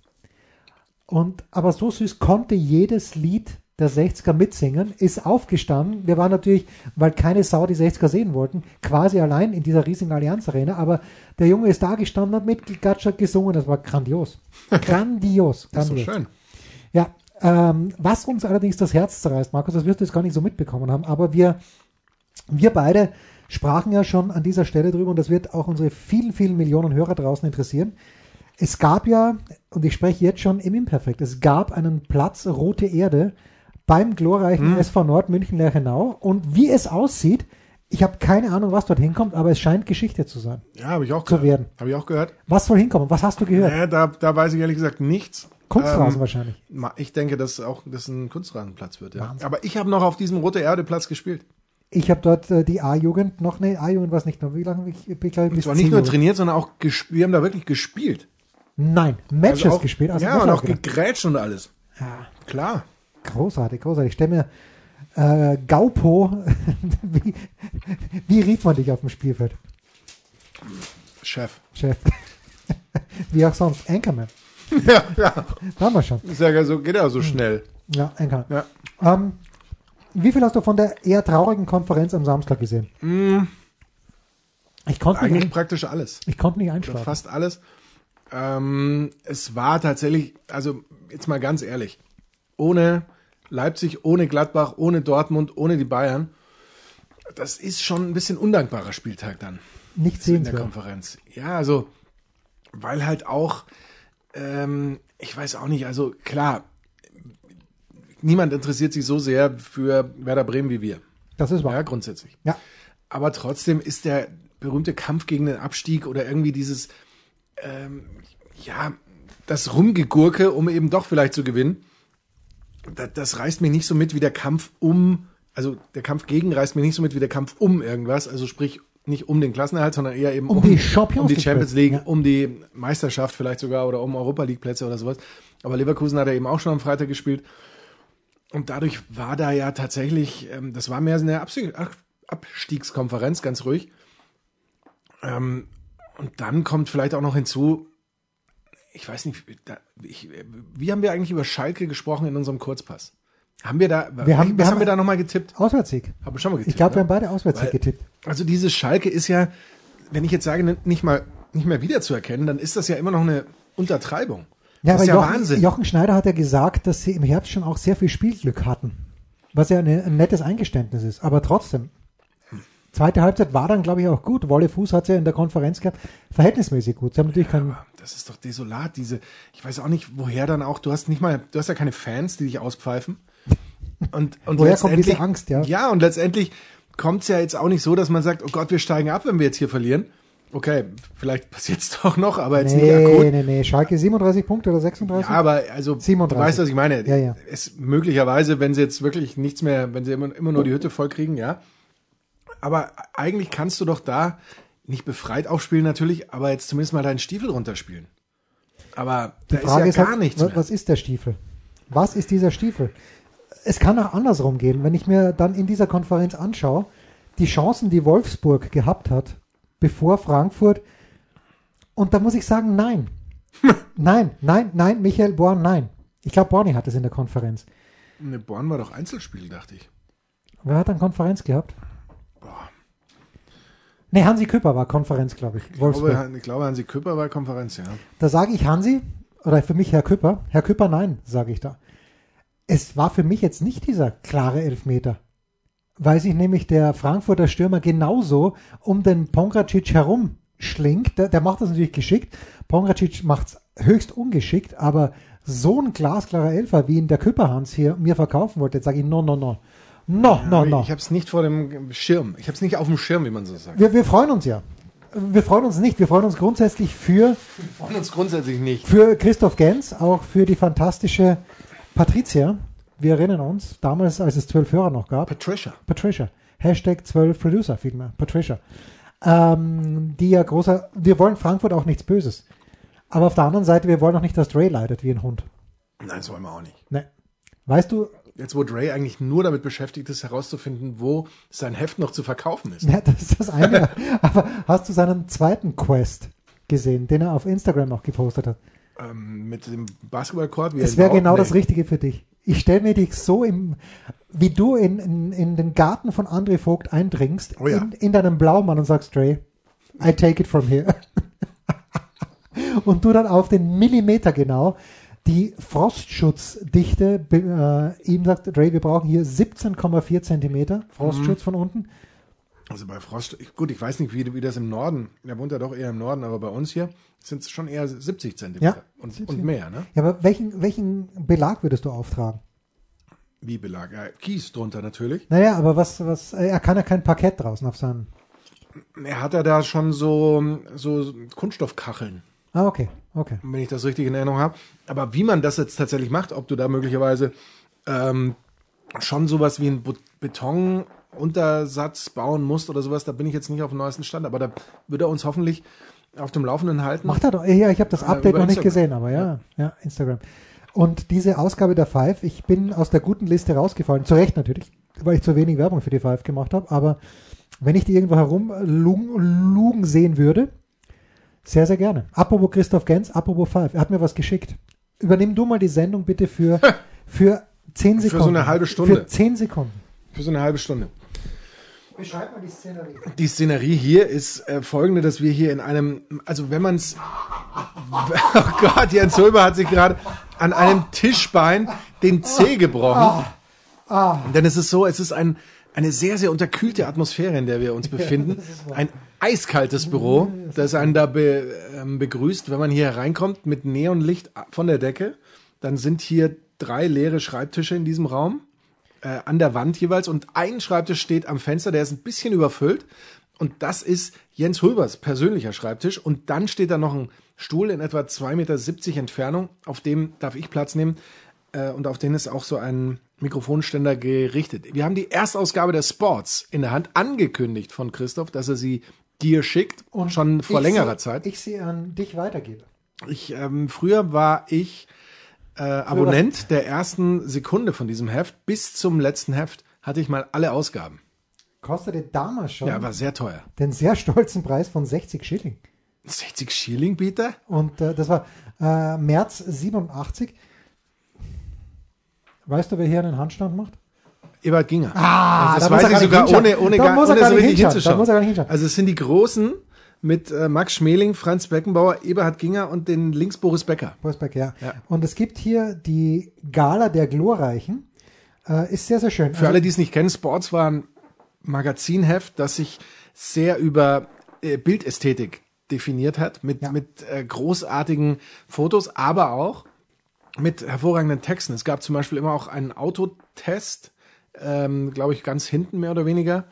Und aber so süß konnte jedes Lied der 60er mitsingen, ist aufgestanden. Wir waren natürlich, weil keine Sau die 60er sehen wollten, quasi allein in dieser riesigen Allianz Arena, aber der Junge ist da gestanden, hat mitgegatschert, gesungen, das war grandios. Grandios. Das ist grandios. so schön. Ja, ähm, was uns allerdings das Herz zerreißt, Markus, das wirst du jetzt gar nicht so mitbekommen haben, aber wir, wir beide sprachen ja schon an dieser Stelle drüber und das wird auch unsere vielen, vielen Millionen Hörer draußen interessieren. Es gab ja, und ich spreche jetzt schon im Imperfekt, es gab einen Platz Rote Erde beim glorreichen Hm. SV Nord München Lerchenau und wie es aussieht, ich habe keine Ahnung, was dort hinkommt, aber es scheint Geschichte zu sein. Ja, habe ich auch Zu gehört. werden. Habe ich auch gehört. Was soll hinkommen? Was hast du gehört? Naja, da, da weiß ich ehrlich gesagt nichts. Kunstrasen Ähm, wahrscheinlich. Ich denke, dass auch das ein Kunstrasenplatz wird. Ja. Wahnsinn. Aber ich habe noch auf diesem Rote Erde Platz gespielt. Ich habe dort äh, die A-Jugend noch, ne, A-Jugend war es nicht mehr. Wie lange? Ich, ich, glaube, bis zwar nicht nur trainiert, sondern auch gespielt. Wir haben da wirklich gespielt. Nein, Matches Also auch, gespielt. Also ja, und auch gedacht. gegrätscht und alles. ja, Klar. großartig, großartig. Ich stelle mir äh, Gaupo, wie, wie rief man dich auf dem Spielfeld, Chef. Chef? wie auch sonst, Anchorman. ja, ja. Da haben wir schon. Ist ja so, geht ja so schnell. Ja, Anchorman. Ja. Ähm, wie viel hast du von der eher traurigen Konferenz am Samstag gesehen? Ich konnte Eigentlich nicht, praktisch alles. ich konnte nicht einschlafen. fast alles. Ähm, es war tatsächlich, also jetzt mal ganz ehrlich, ohne Leipzig, ohne Gladbach, ohne Dortmund, ohne die Bayern, das ist schon ein bisschen undankbarer Spieltag dann Nicht in der. Konferenz. Ja, also, weil halt auch, ähm, ich weiß auch nicht, also klar, niemand interessiert sich so sehr für Werder Bremen wie wir. Das ist Ja, wahr. grundsätzlich. Ja. Aber trotzdem ist der berühmte Kampf gegen den Abstieg oder irgendwie dieses, ähm, ja, das Rumgegurke, um eben doch vielleicht zu gewinnen, das, das reißt mich nicht so mit wie der Kampf um, also der Kampf gegen reißt mich nicht so mit wie der Kampf um irgendwas, also sprich nicht um den Klassenerhalt, sondern eher eben Um die Champions um die League Champions League, ja. um die Meisterschaft vielleicht sogar oder um Europa League Plätze oder sowas. Aber Leverkusen hat er eben auch schon am Freitag gespielt. Und dadurch war da ja tatsächlich, ähm, das war mehr so eine Abstieg, Ab- Abstiegskonferenz, ganz ruhig. Ähm, und dann kommt vielleicht auch noch hinzu, ich weiß nicht, da, ich, wie haben wir eigentlich über Schalke gesprochen in unserem Kurzpass? Haben wir da, Wir haben- was wir haben, haben- wir da nochmal getippt? Auswärtssieg. Haben wir schon mal getippt. Ich glaube, wir ne? haben beide Auswärtssieg Weil- getippt. Also dieses Schalke ist ja, wenn ich jetzt sage, nicht mal nicht mehr wiederzuerkennen, dann ist das ja immer noch eine Untertreibung. Ja, das aber ist ja Jochen, Wahnsinn. Jochen Schneider hat ja gesagt, dass sie im Herbst schon auch sehr viel Spielglück hatten. Was ja eine, ein nettes Eingeständnis ist. Aber trotzdem. Zweite Halbzeit war dann, glaube ich, auch gut. Wolle Fuß hat ja in der Konferenz gehabt. Verhältnismäßig gut. Sie haben natürlich keinen. Das ist doch desolat, diese, ich weiß auch nicht, woher dann auch, du hast nicht mal, du hast ja keine Fans, die dich auspfeifen. Und, und Woher kommt diese Angst, ja? Ja, und letztendlich kommt es ja jetzt auch nicht so, dass man sagt, oh Gott, wir steigen ab, wenn wir jetzt hier verlieren. Okay, vielleicht passiert es doch noch, aber jetzt nicht akut. Nee, nee, nee. Schalke 37 Punkte oder 36? Ja, aber also 37. du weißt, was ich meine. Ja, ja. Es möglicherweise, wenn sie jetzt wirklich nichts mehr, wenn sie immer, immer nur die Hütte voll kriegen, ja. Aber eigentlich kannst du doch da nicht befreit aufspielen natürlich, aber jetzt zumindest mal deinen Stiefel runterspielen. Aber Die da Frage ist ist, ja gar halt, nichts mehr. was ist der Stiefel? Was ist dieser Stiefel? Es kann auch andersrum gehen. Wenn ich mir dann in dieser Konferenz anschaue, die Chancen, die Wolfsburg gehabt hat, bevor Frankfurt, und da muss ich sagen, nein. nein, nein, nein, Michael Born, nein. Ich glaube, Borni hat es in der Konferenz. Ne, Born war doch Einzelspiel, dachte ich. Wer hat dann Konferenz gehabt? Nee, Hansi Küpper war Konferenz, glaube ich. Ich glaube, ich glaube, Hansi Küpper war Konferenz, ja. Da sage ich Hansi, oder für mich Herr Küpper. Herr Küpper, nein, sage ich da. Es war für mich jetzt nicht dieser klare Elfmeter. Weil sich nämlich der Frankfurter Stürmer genauso um den Pongracic herumschlingt. Der, der macht das natürlich geschickt. Pongracic macht es höchst ungeschickt, aber so ein glasklarer Elfer, wie ihn der Küpperhans hier mir verkaufen wollte, jetzt sage ich no, no, no. No, no, no. Ich habe es nicht vor dem Schirm. Ich habe es nicht auf dem Schirm, wie man so sagt. Wir, wir freuen uns ja. Wir freuen uns nicht. Wir freuen uns grundsätzlich für Wir freuen uns grundsätzlich nicht. Für Christoph Gens, auch für die fantastische Patricia. Wir erinnern uns, damals, als es zwölf Hörer noch gab, Patricia. Patricia. Hashtag zwölf Producer vielmehr, Patricia. Ähm, die ja großer, wir wollen Frankfurt auch nichts Böses. Aber auf der anderen Seite, wir wollen auch nicht, dass Dre leidet wie ein Hund. Nein, das wollen wir auch nicht. Ne. Weißt du, Jetzt, wo Dre eigentlich nur damit beschäftigt ist, herauszufinden, wo sein Heft noch zu verkaufen ist. Ja, das ist das eine. Aber hast du seinen zweiten Quest gesehen, den er auf Instagram auch gepostet hat? Ähm, mit dem Basketballcourt. wie Es wäre genau Nee. das Richtige für dich. Ich stelle mir dich so im, wie du in, in, in den Garten von André Vogt eindringst, Oh ja. in, in deinem Blaumann und sagst, Dre, I take it from here. und du dann auf den Millimeter genau die Frostschutzdichte äh, ihm sagst, Dre, wir brauchen hier 17,4 Zentimeter Frostschutz von unten. Also bei Frost, ich- gut, ich weiß nicht, wie, wie das im Norden, er wohnt ja doch eher im Norden, aber bei uns hier sind es schon eher 70 Zentimeter Ja, und, 70. und mehr, ne? Ja, aber welchen, welchen Belag würdest du auftragen? Wie Belag? Ja, Kies drunter natürlich. Naja, aber was, was, äh, er kann ja kein Parkett draußen auf seinen. Er hat ja da schon so, so Kunststoffkacheln, Ah, okay, okay. wenn ich das richtig in Erinnerung habe. Aber wie man das jetzt tatsächlich macht, ob du da möglicherweise ähm, schon sowas wie einen Betonuntersatz bauen musst oder sowas, da bin ich jetzt nicht auf dem neuesten Stand, aber da wird er uns hoffentlich auf dem Laufenden halten. Macht er doch. Ja, ich habe das Update noch nicht Instagram. gesehen, aber ja, ja, Instagram. Und diese Ausgabe der Five, ich bin aus der guten Liste rausgefallen, zu Recht natürlich, weil ich zu wenig Werbung für die Five gemacht habe, aber wenn ich die irgendwo herumlugen sehen würde, sehr, sehr gerne. Apropos Christoph Gens, apropos Five, er hat mir was geschickt. Übernimm du mal die Sendung bitte für, für 10 Für Sekunden. so eine halbe Stunde. Für 10 Sekunden. Für so eine halbe Stunde. Beschreib mal die Szenerie. Die Szenerie hier ist äh, folgende, dass wir hier in einem, also wenn man es, oh Gott, Jens Hulber hat sich gerade an einem Tischbein den Zeh gebrochen. Denn es ist so, es ist ein, eine sehr, sehr unterkühlte Atmosphäre, in der wir uns befinden. Ein eiskaltes Büro, das einen da be, ähm, begrüßt, wenn man hier reinkommt mit Neonlicht von der Decke. Dann sind hier drei leere Schreibtische in diesem Raum äh, an der Wand jeweils und ein Schreibtisch steht am Fenster, der ist ein bisschen überfüllt und das ist Jens Hulbers persönlicher Schreibtisch und dann steht da noch ein Stuhl in etwa 2,70 Meter Entfernung, auf dem darf ich Platz nehmen äh, und auf den ist auch so ein Mikrofonständer gerichtet. Wir haben die Erstausgabe der Sports in der Hand, angekündigt von Christoph, dass er sie dir schickt, Und schon vor längerer sie, Zeit. Ich sie an dich weitergebe. Ich, ähm, früher war ich äh, Abonnent der ersten Sekunde von diesem Heft. Bis zum letzten Heft hatte ich mal alle Ausgaben. Kostete damals schon Ja, war sehr teuer. den sehr stolzen Preis von 60 Schilling. 60 Schilling, bitte? Und äh, das war äh, März 87. Weißt du, wer hier einen Handstand macht? Ebert Ginger. Ah, das da weiß er ich sogar hinschauen. ohne, ohne, Da gar, muss er ohne gar so nicht richtig hinschauen. Da hinzuschauen. muss er gar nicht hinschauen. Also es sind die Großen mit äh, Max Schmeling, Franz Beckenbauer, Eberhard Ginger und den links Boris Becker. Wolfsberg, ja. Ja. Und es gibt hier die Gala der Glorreichen. Äh, ist sehr, sehr schön. Für alle, die es nicht kennen, Sports war ein Magazinheft, das sich sehr über äh, Bildästhetik definiert hat, mit, Ja. mit äh, großartigen Fotos, aber auch mit hervorragenden Texten. Es gab zum Beispiel immer auch einen Autotest, ähm, glaube ich, ganz hinten mehr oder weniger,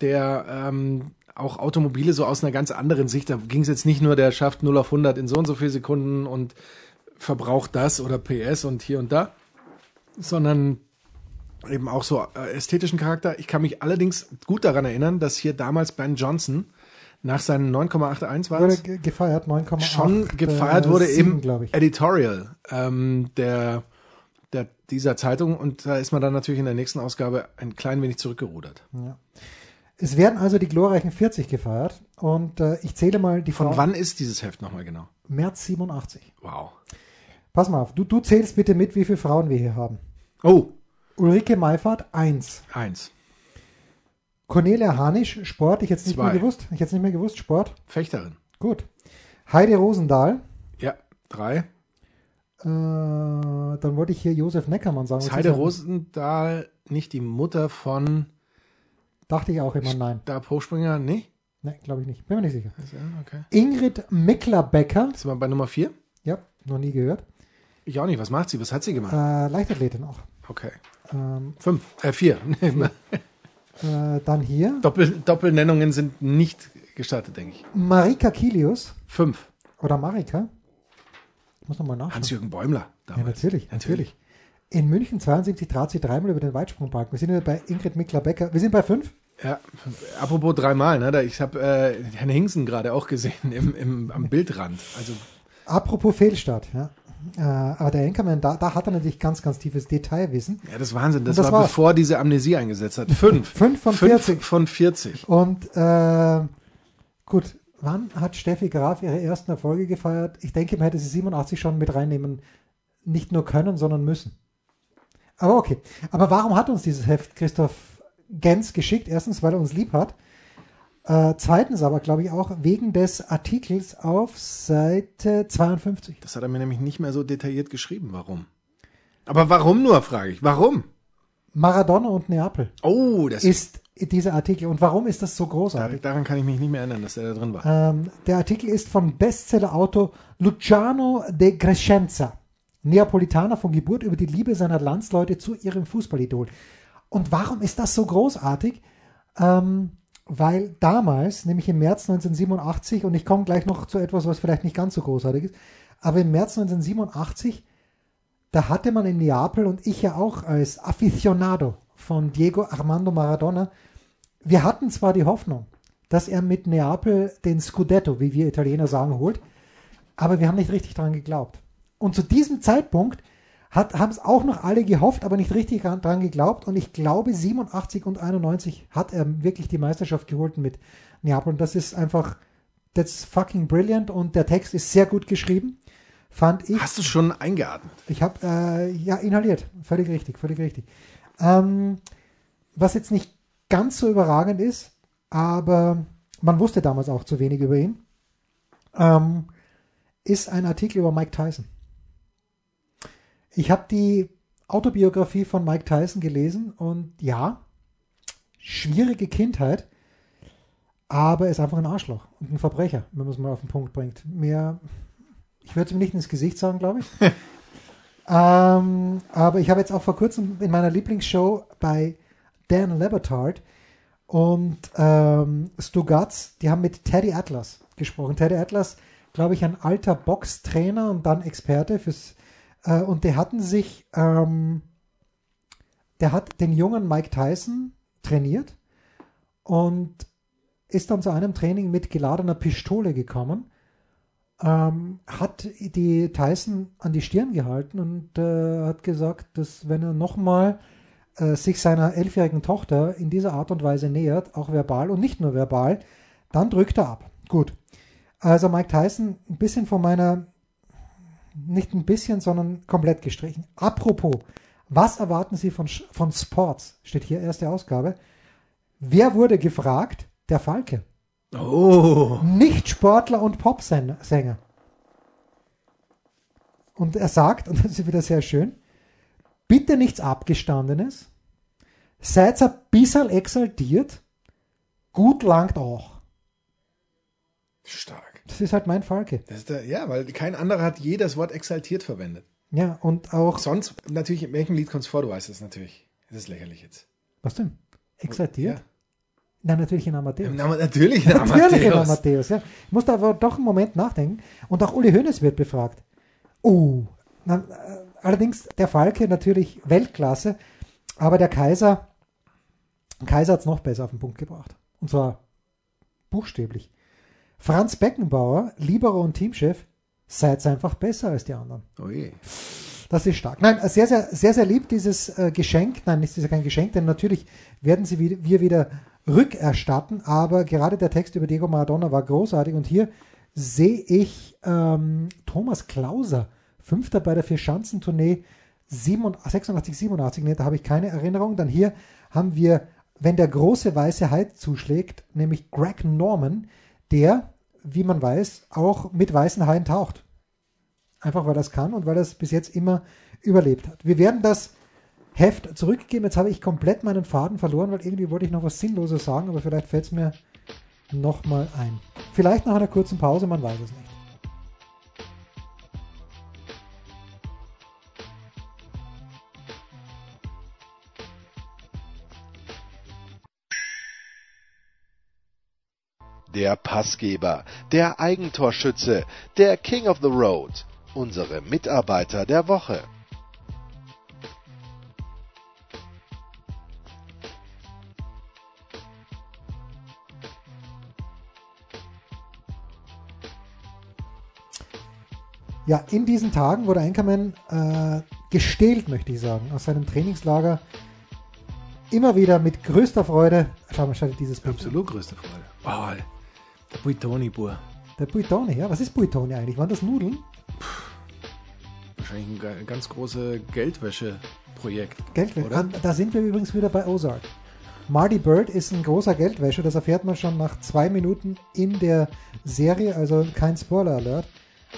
der ähm, auch Automobile so aus einer ganz anderen Sicht, da ging es jetzt nicht nur, der schafft 0 auf 100 in so und so viel Sekunden und verbraucht das oder PS und hier und da, sondern eben auch so äh, ästhetischen Charakter. Ich kann mich allerdings gut daran erinnern, dass hier damals Ben Johnson nach seinen 9,81 war wurde es, ge- gefeiert, 9,8. schon gefeiert äh, wurde sieben, im glaube ich. Editorial ähm, der, der, dieser Zeitung und da ist man dann natürlich in der nächsten Ausgabe ein klein wenig zurückgerudert. Ja. Es werden also die glorreichen 40 gefeiert und äh, ich zähle mal die Von Frauen. wann ist dieses Heft nochmal genau? März 87. Wow. Pass mal auf, du, du zählst bitte mit, wie viele Frauen wir hier haben. Oh, Ulrike Meifert, 1. eins. Cornelia Hanisch, Sport, ich jetzt nicht Zwei. mehr gewusst. Ich jetzt nicht mehr gewusst, Sport. Fechterin. Gut. Heide Rosendahl, Ja, drei. äh, dann wollte ich hier Josef Neckermann sagen. Ist Heide? Rosendahl nicht die Mutter von Dachte ich auch immer nein. Stab Hochspringer? Nee? Ne, glaube ich nicht. Bin mir nicht sicher. Ja, okay. Ingrid Mickler-Becker, Sind wir bei Nummer vier? ja, noch nie gehört. Ich auch nicht. Was macht sie? Was hat sie gemacht? Äh, Leichtathletin auch. Okay. Ähm, Fünf. Äh, vier. äh, dann hier Doppel, Doppelnennungen sind nicht gestattet, denke ich. Marika Kilius Fünf. oder Marika. Ich muss nochmal nachschauen. Hans-Jürgen Bäumler. Ja, damals. natürlich, natürlich. In München 72 trat sie dreimal über den Weitsprungpark. Wir sind jetzt bei Ingrid Mickler-Becker. Wir sind bei fünf. Ja, apropos dreimal, ne? Ich habe äh, Herrn Hingsen gerade auch gesehen im, im, am Bildrand. Also Apropos Fehlstart, ja. Äh, aber der Anchorman, da, da hat er natürlich ganz, ganz tiefes Detailwissen. Ja, das ist Wahnsinn. Das, Und war, das war- bevor diese Amnesie eingesetzt hat. Fünf. Fünf von 40. von 40. Und äh, gut, wann hat Steffi Graf ihre ersten Erfolge gefeiert? Ich denke, man hätte sie 87 schon mit reinnehmen, nicht nur können, sondern müssen. Aber okay. Aber warum hat uns dieses Heft Christoph Gens geschickt? Erstens, weil er uns lieb hat. Äh, zweitens aber, glaube ich, auch wegen des Artikels auf Seite 52. Das hat er mir nämlich nicht mehr so detailliert geschrieben. Warum? Aber warum nur, frage ich. Warum? Maradona und Neapel Oh, das ist dieser Artikel. Und warum ist das so großartig? daran kann ich mich nicht mehr erinnern, dass der da drin war. Ähm, der Artikel ist vom Bestsellerautor Luciano de Crescenza, Neapolitaner von Geburt über die Liebe seiner Landsleute zu ihrem Fußballidol. Und warum ist das so großartig? Ähm, weil damals, nämlich im März 1987, und ich komme gleich noch zu etwas, was vielleicht nicht ganz so großartig ist, aber im März 1987, da hatte man in Neapel und ich ja auch als Aficionado von Diego Armando Maradona, wir hatten zwar die Hoffnung, dass er mit Neapel den Scudetto, wie wir Italiener sagen, holt, aber wir haben nicht richtig daran geglaubt. Und zu diesem Zeitpunkt haben es auch noch alle gehofft, aber nicht richtig daran geglaubt. Und ich glaube, 87 und 91 hat er wirklich die Meisterschaft geholt mit Neapel. Und das ist einfach, that's fucking brilliant. Und der Text ist sehr gut geschrieben, fand ich. Hast du schon eingeatmet? Ich habe äh, ja inhaliert, völlig richtig, völlig richtig. Ähm, was jetzt nicht ganz so überragend ist, aber man wusste damals auch zu wenig über ihn, ähm, ist ein Artikel über Mike Tyson. Ich habe die Autobiografie von Mike Tyson gelesen und ja, schwierige Kindheit, aber er ist einfach ein Arschloch und ein Verbrecher, wenn man es mal auf den Punkt bringt. Mehr, ich würde es ihm nicht ins Gesicht sagen, glaube ich. ähm, aber ich habe jetzt auch vor kurzem in meiner Lieblingsshow bei Dan Lebertard und ähm, Stu Gatz, die haben mit Teddy Atlas gesprochen. Teddy Atlas, glaube ich, ein alter Boxtrainer und dann Experte fürs äh, und die hatten sich, ähm, der hat den jungen Mike Tyson trainiert und ist dann zu einem Training mit geladener Pistole gekommen, ähm, hat die Tyson an die Stirn gehalten und äh, hat gesagt, dass wenn er nochmal äh, sich seiner elfjährigen Tochter in dieser Art und Weise nähert, auch verbal und nicht nur verbal, dann drückt er ab. Gut. Also Mike Tyson, ein bisschen von meiner, nicht ein bisschen, sondern komplett gestrichen. Apropos, was erwarten Sie von, von Sports? Steht hier erste Ausgabe. Wer wurde gefragt? Der Falke. Oh. Nicht Sportler und Popsänger. Und er sagt, und das ist wieder sehr schön, bitte nichts Abgestandenes, seid ein bisschen exaltiert, gut langt auch. Stark. Das ist halt mein Falke. Das ist der, ja, weil kein anderer hat je das Wort exaltiert verwendet. Ja, und auch, Sonst, natürlich, in welchem Lied kommt es vor? Du weißt es natürlich. Das ist lächerlich jetzt. was denn? Exaltiert? Ja. Nein, natürlich in Amadeus. Namen, natürlich, in Natürlich in Amadeus. Amadeus, ja. Ich musste aber doch einen Moment nachdenken. Und auch Uli Hoeneß wird befragt. Oh, na, äh, allerdings der Falke natürlich Weltklasse, aber der Kaiser, Kaiser hat es noch besser auf den Punkt gebracht. Und zwar buchstäblich. Franz Beckenbauer, Libero und Teamchef, seid einfach besser als die anderen. Oh je. Das ist stark. Nein, sehr, sehr, sehr, sehr lieb dieses äh, Geschenk. Nein, es ist ja kein Geschenk, denn natürlich werden sie wir wieder rückerstatten. Aber gerade der Text über Diego Maradona war großartig. Und hier sehe ich ähm, Thomas Klauser, Fünfter bei der Vier-Schanzentournee 86, 87. Nee, da habe ich keine Erinnerung. Dann hier haben wir, wenn der große weiße Hai zuschlägt, nämlich Greg Norman, der, wie man weiß, auch mit weißen Haien taucht. Einfach weil es kann und weil es bis jetzt immer überlebt hat. Wir werden das Heft zurückgeben. Jetzt habe ich komplett meinen Faden verloren, weil irgendwie wollte ich noch was Sinnloses sagen, aber vielleicht fällt es mir nochmal ein. Vielleicht nach einer kurzen Pause, man weiß es nicht. Der Passgeber, der Eigentorschütze, der King of the Road, unsere Mitarbeiter der Woche. Ja, in diesen Tagen wurde Anchorman äh, gestählt, möchte ich sagen, aus seinem Trainingslager. Immer wieder mit größter Freude. Schau mal, schaltet dieses Bild. Absolut größte Freude. Oh, der Buitoni-Bur. Der Buitoni, ja. Was ist Buitoni eigentlich? Waren das Nudeln? Wahrscheinlich ein ga- ganz große Geldwäsche-Projekt. Geldwäsche. Oder? Ah, Da sind wir übrigens wieder bei Ozark. Marty Bird ist ein großer Geldwäscher, das erfährt man schon nach zwei Minuten in der Serie, also kein Spoiler-Alert.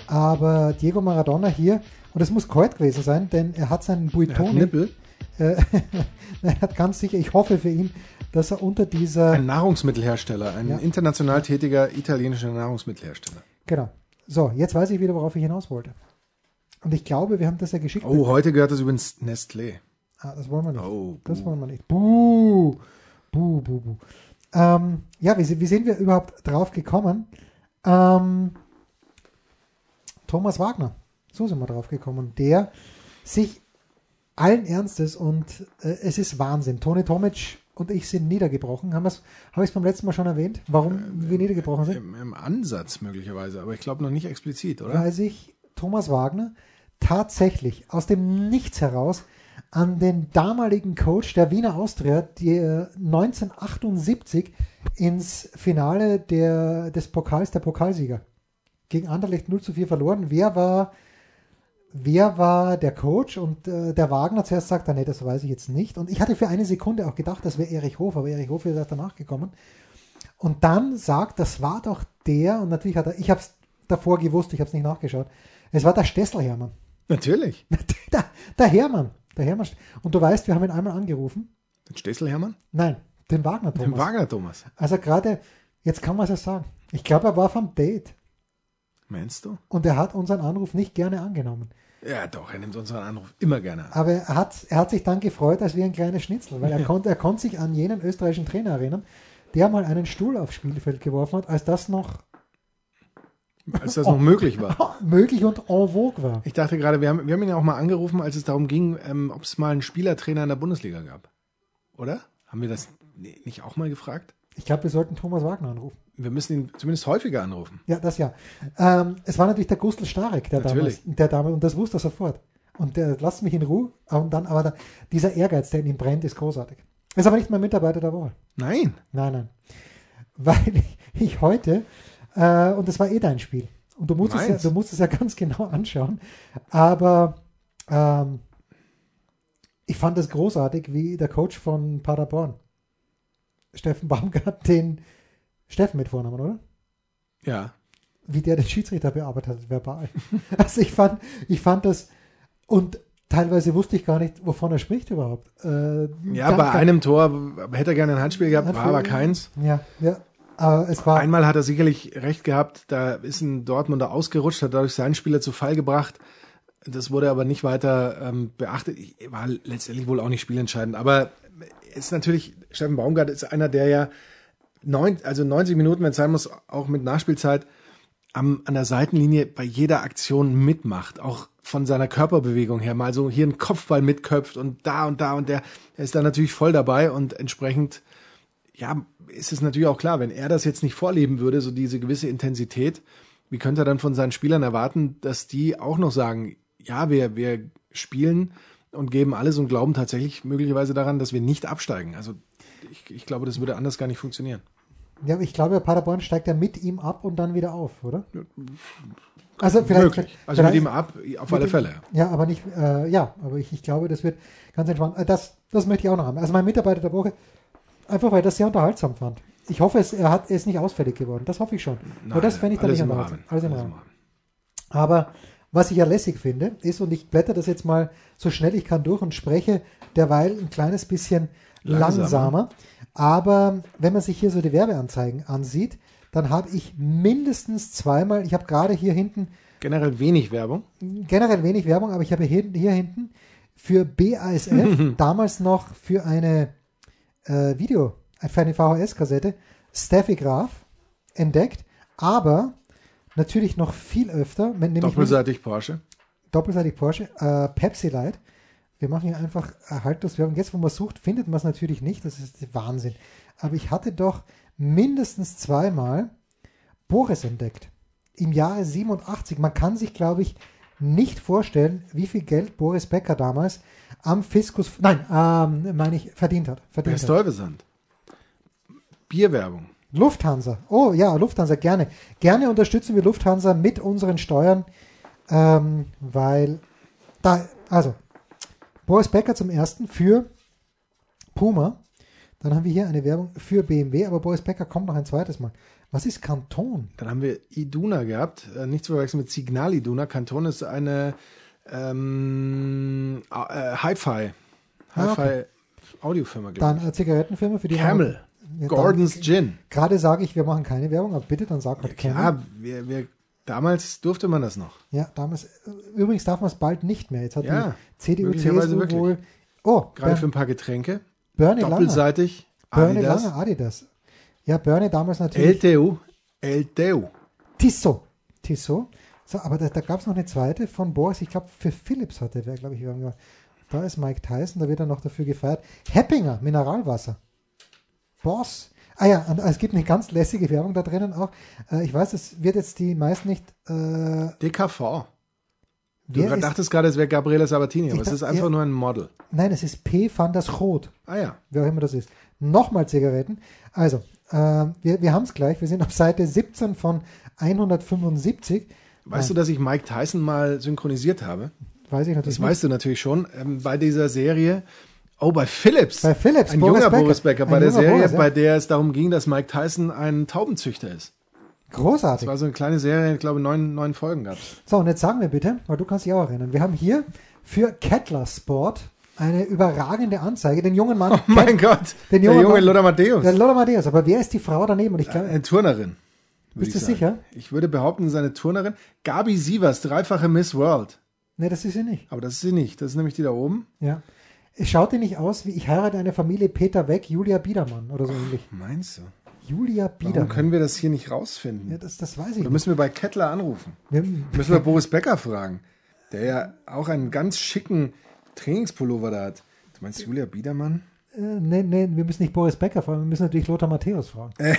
Aber Diego Maradona hier, und es muss Coit gewesen sein, denn er hat seinen Er hat Buitoni. Nippel. Äh, er hat ganz sicher, ich hoffe für ihn, dass er unter dieser. Ein Nahrungsmittelhersteller, ein Ja. international tätiger italienischer Nahrungsmittelhersteller. Genau. So, jetzt weiß ich wieder, worauf ich hinaus wollte. Und ich glaube, wir haben das ja geschickt. Oh, heute gehört das übrigens Nestlé. Ah, das wollen wir nicht. Oh, das wollen wir nicht. Buh, buh, buh, buh. Ähm, ja, wie, wie sind wir überhaupt drauf gekommen? Ähm, Thomas Wagner, so sind wir drauf gekommen, der sich allen Ernstes und äh, es ist Wahnsinn. Toni Tomic und ich sind niedergebrochen. Haben Habe ich es beim letzten Mal schon erwähnt, warum wir niedergebrochen sind? Im, Im Ansatz möglicherweise, aber ich glaube noch nicht explizit, oder? weil sich Thomas Wagner tatsächlich aus dem Nichts heraus an den damaligen Coach der Wiener Austria, der 1978 ins Finale der, des Pokals, der Pokalsieger, gegen Anderlecht 0 zu 4 verloren. Wer war, wer war der Coach? Und äh, der Wagner zuerst sagt, er, nee, das weiß ich jetzt nicht. Und ich hatte für eine Sekunde auch gedacht, das wäre Erich Hof, aber Erich Hof ist erst danach gekommen. Und dann sagt, das war doch der, und natürlich hat er, ich habe es davor gewusst, ich habe es nicht nachgeschaut, es war der Stessel Hermann. Natürlich. Der, der Hermann. Der Hermann. Und du weißt, wir haben ihn einmal angerufen. Den Stessel Hermann? Nein, den Wagner Thomas. Den Wagner Thomas. Also gerade, jetzt kann man es ja sagen. Ich glaube, er war vom Date. Meinst du? Und er hat unseren Anruf nicht gerne angenommen. Ja, doch, er nimmt unseren Anruf immer gerne an. Aber er hat, er hat sich dann gefreut, als wie ein kleiner Schnitzel, weil er, konnte, er konnte sich an jenen österreichischen Trainer erinnern, der mal einen Stuhl aufs Spielfeld geworfen hat, als das noch Als das noch möglich war. möglich und en vogue war. Ich dachte gerade, wir haben, wir haben ihn ja auch mal angerufen, als es darum ging, ähm, ob es mal einen Spielertrainer in der Bundesliga gab. Oder? Haben wir das nicht auch mal gefragt? Ich glaube, wir sollten Thomas Wagner anrufen. Wir müssen ihn zumindest häufiger anrufen. Ja, das ja. Ähm, es war natürlich der Gustl Starek, der Natürlich. damals, der damals, und das wusste er sofort. Und der lasst mich in Ruhe. Und dann, aber da, dieser Ehrgeiz, der in ihm brennt, ist großartig. Ist aber nicht mein Mitarbeiter der Woche. Nein. Nein, nein. Weil ich, ich heute, äh, und das war eh dein Spiel. Und du musst, es ja, du musst es ja ganz genau anschauen. Aber ähm, ich fand es großartig, wie der Coach von Paderborn, Steffen Baumgart, den Steffen mit Vornamen, oder? Ja. wie der den Schiedsrichter bearbeitet hat, verbal. Also ich fand, ich fand das und teilweise wusste ich gar nicht, wovon er spricht überhaupt. Äh, Ja, bei einem Tor hätte er gerne ein Handspiel gehabt, war Handspiel. aber keins. Ja, ja. Aber es war Einmal hat er sicherlich recht gehabt, da ist ein Dortmunder ausgerutscht, hat dadurch seinen Spieler zu Fall gebracht. Das wurde aber nicht weiter ähm, beachtet. Ich- War letztendlich wohl auch nicht spielentscheidend. Aber ist natürlich, Steffen Baumgart ist einer, der ja neun, also 90 Minuten, wenn es sein muss, auch mit Nachspielzeit am, an der Seitenlinie bei jeder Aktion mitmacht. Auch von seiner Körperbewegung her mal so hier einen Kopfball mitköpft und da und da und der. Er ist da natürlich voll dabei und entsprechend ja, ist es natürlich auch klar, wenn er das jetzt nicht vorleben würde, so diese gewisse Intensität, wie könnte er dann von seinen Spielern erwarten, dass die auch noch sagen, ja, wir, wir spielen und geben alles und glauben tatsächlich möglicherweise daran, dass wir nicht absteigen. Also ich, ich glaube, das würde anders gar nicht funktionieren. ja, ich glaube, Paderborn steigt ja mit ihm ab und dann wieder auf, oder? Also vielleicht, Möglich. Also vielleicht, mit ihm ab, auf alle ihm- Fälle. Ja, aber nicht, äh, ja, aber ich, ich glaube, das wird ganz entspannt. Äh, das, das möchte ich auch noch haben. Also mein Mitarbeiter der Woche, einfach weil ich das sehr unterhaltsam fand. Ich hoffe, es, er, hat, er ist nicht ausfällig geworden. Das hoffe ich schon. Aber das fände ich dann nicht im. Rahmen. Alles im Rahmen. Aber was ich ja lässig finde, ist, und ich blätter das jetzt mal so schnell ich kann durch und spreche derweil ein kleines bisschen langsamer. Langsamer. Aber wenn man sich hier so die Werbeanzeigen ansieht, dann habe ich mindestens zweimal, ich habe gerade hier hinten Generell wenig Werbung. generell wenig Werbung, aber ich habe hier, hier hinten für BASF, damals noch für eine äh, Video, für eine VHS-Kassette, Steffi Graf entdeckt, aber natürlich noch viel öfter, Doppelseitig Porsche. doppelseitig Porsche, äh, Pepsi Light. Wir machen hier einfach Erhaltungswerbung. Jetzt, wo man sucht, findet man es natürlich nicht. Das ist Wahnsinn. Aber ich hatte doch mindestens zweimal Boris entdeckt. Im Jahre 87. Man kann sich, glaube ich, nicht vorstellen, wie viel Geld Boris Becker damals am Fiskus, nein, ähm, meine ich, verdient hat. Verdient ist hat. Bierwerbung. Lufthansa. Oh ja, Lufthansa, gerne. Gerne unterstützen wir Lufthansa mit unseren Steuern, ähm, weil da, also, Boris Becker zum ersten für Puma. Dann haben wir hier eine Werbung für BMW, aber Boris Becker kommt noch ein zweites Mal. Was ist Kanton? Dann haben wir Iduna gehabt, äh, nicht zu verwechseln mit Signal Iduna. Kanton ist eine ähm, äh, Hi-Fi, Ah, Hi-Fi Audiofirma, Dann äh, Zigarettenfirma für die. Camel, Ja, dann- Gordon's Gin. Gerade sage ich, wir machen keine Werbung, aber bitte dann sag halt Camel. Ja, wir, wir, damals durfte man das noch. Ja, damals. äh, Übrigens darf man es bald nicht mehr. Jetzt hat Ja, die CDU, CSU wirklich. wohl. Oh, Gerade für Ber ein paar Getränke. Bernie. Doppelseitig. Bernie Adidas. Langer, Adidas. Ja, Bernie damals natürlich. LTU. LTU. Tissot. Tissot. So, aber da, da gab es noch eine zweite von Boris. Ich glaube, für Philips hatte wer, glaube ich, Werbung gemacht. Da ist Mike Tyson, da wird er noch dafür gefeiert. Heppinger, Mineralwasser. Boss. Ah ja, und es gibt eine ganz lässige Werbung da drinnen auch. Äh, ich weiß, es wird jetzt die meisten nicht. Äh, DKV. Du wer ist, dachtest gerade, es wäre Gabriele Sabatini, aber es ist einfach ja. nur ein Model. nein, es ist P. van der Schroot. Ah ja. wer auch immer das ist. Nochmal Zigaretten. Also, äh, wir, wir haben es gleich. Wir sind auf Seite 17 von 175. Weißt du, dass ich Mike Tyson mal synchronisiert habe? Weiß ich natürlich Das weißt du natürlich schon. Ähm, bei dieser Serie, oh, bei Philips. Bei Philips, Ein Boris junger Becker. Boris Becker. Ein Bei der junger Serie, Boris, ja. bei der es darum ging, dass Mike Tyson ein Taubenzüchter ist. Das Großartig. war so eine kleine Serie, ich glaube, neun, neun Folgen gab es. So, und jetzt sagen wir bitte, weil du kannst dich auch erinnern. Wir haben hier für Kettler Sport eine überragende Anzeige. Den jungen Mann. Oh mein Gott, Den der jungen junge Mann- Lothar Matthäus. Der Lola Matthäus. Aber wer ist die Frau daneben? Und ich glaube, Eine Turnerin. würde Bist du sagen. sicher? Ich würde behaupten, seine Turnerin. Gabi Sievers, dreifache Miss World. nee, das ist sie nicht. Aber das ist sie nicht. Das ist nämlich die da oben. Ja. Es schaut dir nicht aus wie ich heirate eine Familie Peter Weck, Julia Biedermann oder so ähnlich. Meinst du? Julia Warum Biedermann. können wir das hier nicht rausfinden? ja, das, das weiß ich Da nicht. müssen wir bei Kettler anrufen. Wir, Müssen wir Boris Becker fragen, der ja auch einen ganz schicken Trainingspullover da hat. Du meinst Julia Biedermann? äh, nee, nee, wir müssen nicht Boris Becker fragen, wir müssen natürlich Lothar Matthäus fragen. Äh,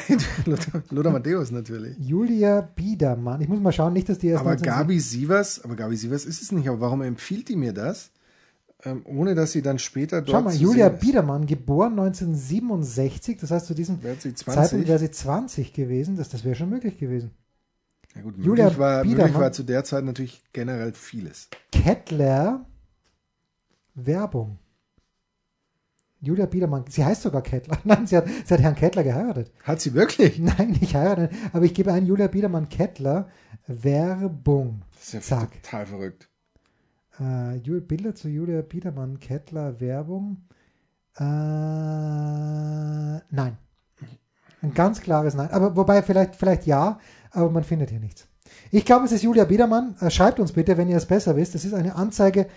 Lothar, Lothar Matthäus natürlich. Julia Biedermann. Ich muss mal schauen, nicht, dass die erst Aber 19 Gabi Sievers, aber Gabi Sievers ist es nicht. Aber warum empfiehlt die mir das? Ähm, ohne dass sie dann später dort Schau mal, Julia. Biedermann, geboren 1967, das heißt zu diesem Wäre sie 20? Zeitpunkt wäre sie 20 gewesen, das, das wäre schon möglich gewesen. Ja gut, Julia möglich war, möglich Biedermann. war zu der Zeit natürlich generell vieles. Kettler Werbung. Julia Biedermann, sie heißt sogar Kettler. Nein, sie hat, sie hat Herrn Kettler geheiratet. Hat sie wirklich? Nein, nicht heiratet, aber ich gebe ein Julia Biedermann Kettler Werbung. Das ist ja Zack. total verrückt. Äh, Bilder zu Julia Biedermann Kettler Werbung. Äh, nein. Ein ganz klares Nein. Aber wobei vielleicht, vielleicht ja, aber man findet hier nichts. Ich glaube, es ist Julia Biedermann. Äh, schreibt uns bitte, wenn ihr es besser wisst. Das ist eine Anzeige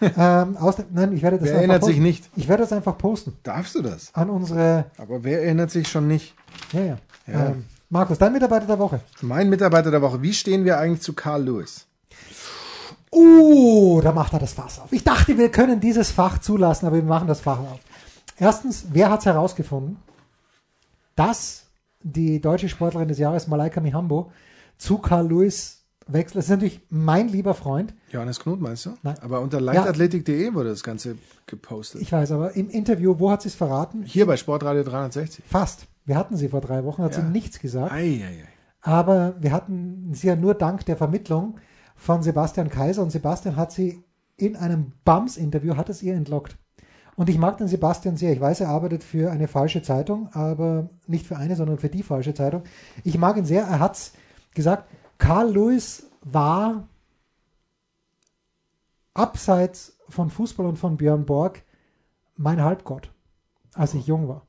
ähm, aus der, Nein, ich werde das Wer erinnert sich posten. nicht? Ich werde das einfach posten Darfst du das? an unsere. Aber wer erinnert sich schon nicht? Ja, ja. Ja. Ähm, Markus, dein Mitarbeiter der Woche. Mein Mitarbeiter der Woche. Wie stehen wir eigentlich zu Carl Lewis? Uh, da macht er das Fass auf. Ich dachte, wir können dieses Fach zulassen, aber wir machen das Fach auf. Erstens, wer hat es herausgefunden, dass die deutsche Sportlerin des Jahres, Malaika Mihambo, zu Carl Lewis wechselt? Das ist natürlich mein lieber Freund. Johannes Knut, meinst du? Nein. Aber unter leichtathletik.de wurde das Ganze gepostet. Ich weiß aber, im Interview, wo hat sie es verraten? Hier bei Sportradio 360. Fast. Wir hatten sie vor drei Wochen, hat Ja. sie nichts gesagt. Eieiei. Aber wir hatten sie ja nur dank der Vermittlung von Sebastian Kaiser und Sebastian hat sie in einem Bums-Interview, hat es ihr entlockt. Und ich mag den Sebastian sehr. Ich weiß, er arbeitet für eine falsche Zeitung, aber nicht für eine, sondern für die falsche Zeitung. Ich mag ihn sehr. Er hat gesagt, Carl Lewis war abseits von Fußball und von Björn Borg mein Halbgott, als ich jung war.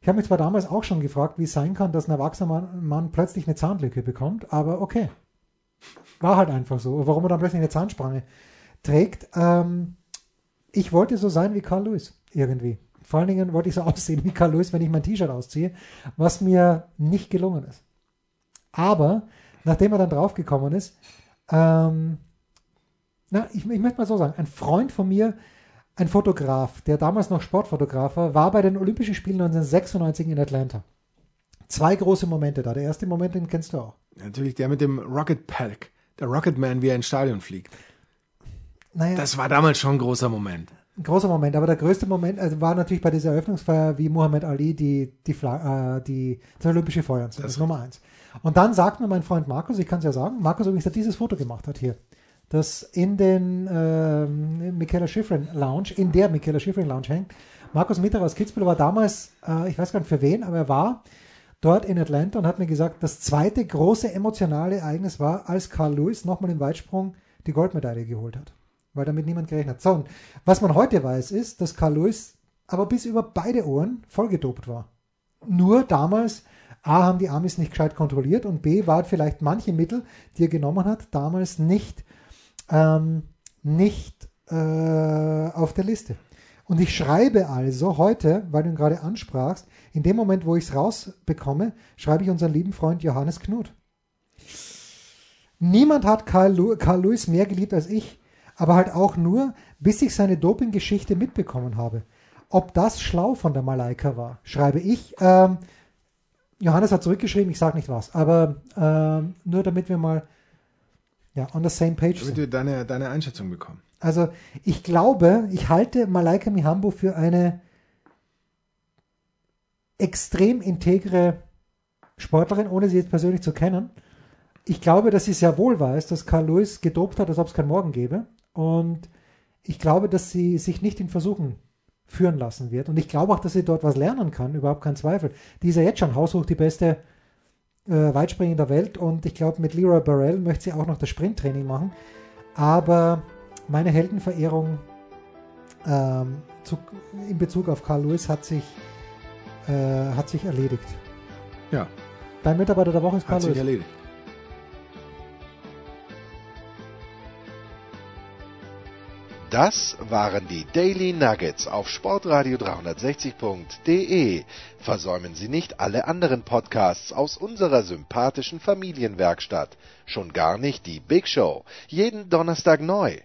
Ich habe mich zwar damals auch schon gefragt, wie es sein kann, dass ein erwachsener Mann plötzlich eine Zahnlücke bekommt, aber okay. War halt einfach so. Warum er dann plötzlich eine Zahnspange trägt. Ähm, ich wollte so sein wie Carl Lewis irgendwie. Vor allen Dingen wollte ich so aussehen wie Carl Lewis, wenn ich mein T-Shirt ausziehe, was mir nicht gelungen ist. Aber nachdem er dann draufgekommen ist, ähm, na, ich, ich möchte mal so sagen, ein Freund von mir, ein Fotograf, der damals noch Sportfotograf war, war bei den Olympischen Spielen 1996 in Atlanta. Zwei große Momente da. Der erste Moment, den kennst du auch. Natürlich der mit dem Rocket Pack. der Rocketman, wie er ins Stadion fliegt. Naja, Das war damals schon ein großer Moment. ein großer Moment, aber der größte Moment also war natürlich bei dieser Eröffnungsfeier, wie Muhammad Ali die, die, Fla äh, die das olympische Feuer anzündet. Das ist Nummer eins. Und dann sagt mir mein Freund Markus, ich kann es ja sagen, Markus übrigens, der dieses Foto gemacht hat hier, das in den ähm, Michaela Schifrin Lounge, in der Michaela Schifrin Lounge hängt. Markus Mitter aus Kitzbühel war damals, äh, ich weiß gar nicht für wen, aber er war dort in Atlanta und hat mir gesagt, das zweite große emotionale Ereignis war, als Carl Lewis nochmal im Weitsprung die Goldmedaille geholt hat. Weil damit niemand gerechnet hat. So, und was man heute weiß, ist, dass Carl Lewis aber bis über beide Ohren vollgedopt war. Nur damals, A, haben die Amis nicht gescheit kontrolliert und B, waren vielleicht manche Mittel, die er genommen hat, damals nicht, ähm, nicht äh, auf der Liste. Und ich schreibe also heute, weil du ihn gerade ansprachst, in dem Moment, wo ich es rausbekomme, schreibe ich unseren lieben Freund Johannes Knut. Niemand hat Carl, Lu Carl Lewis mehr geliebt als ich, aber halt auch nur, bis ich seine Doping-Geschichte mitbekommen habe. Ob das schlau von der Malaika war, schreibe ich. Ähm, Johannes hat zurückgeschrieben, ich sage nicht was, aber ähm, nur damit wir mal ja, on the same page Damit sind. wir deine, deine Einschätzung bekommen. Also ich glaube, ich halte Malaika Mihambo für eine extrem integre Sportlerin, ohne sie jetzt persönlich zu kennen. Ich glaube, dass sie sehr wohl weiß, dass Carl Lewis gedopt hat, als ob es keinen Morgen gäbe. Und ich glaube, dass sie sich nicht in Versuchen führen lassen wird. Und ich glaube auch, dass sie dort was lernen kann, überhaupt kein Zweifel. Die ist ja jetzt schon haushoch die beste äh, Weitspringer der Welt. Und ich glaube, mit Leroy Burrell möchte sie auch noch das Sprinttraining machen. Aber meine Heldenverehrung ähm, zu, in Bezug auf Carl Lewis hat sich, äh, hat sich erledigt. Ja, Dein Mitarbeiter der Woche ist Carl hat sich Lewis. erledigt. Das waren die Daily Nuggets auf Sportradio 360.de. Versäumen Sie nicht alle anderen Podcasts aus unserer sympathischen Familienwerkstatt. Schon gar nicht die Big Show. Jeden Donnerstag neu.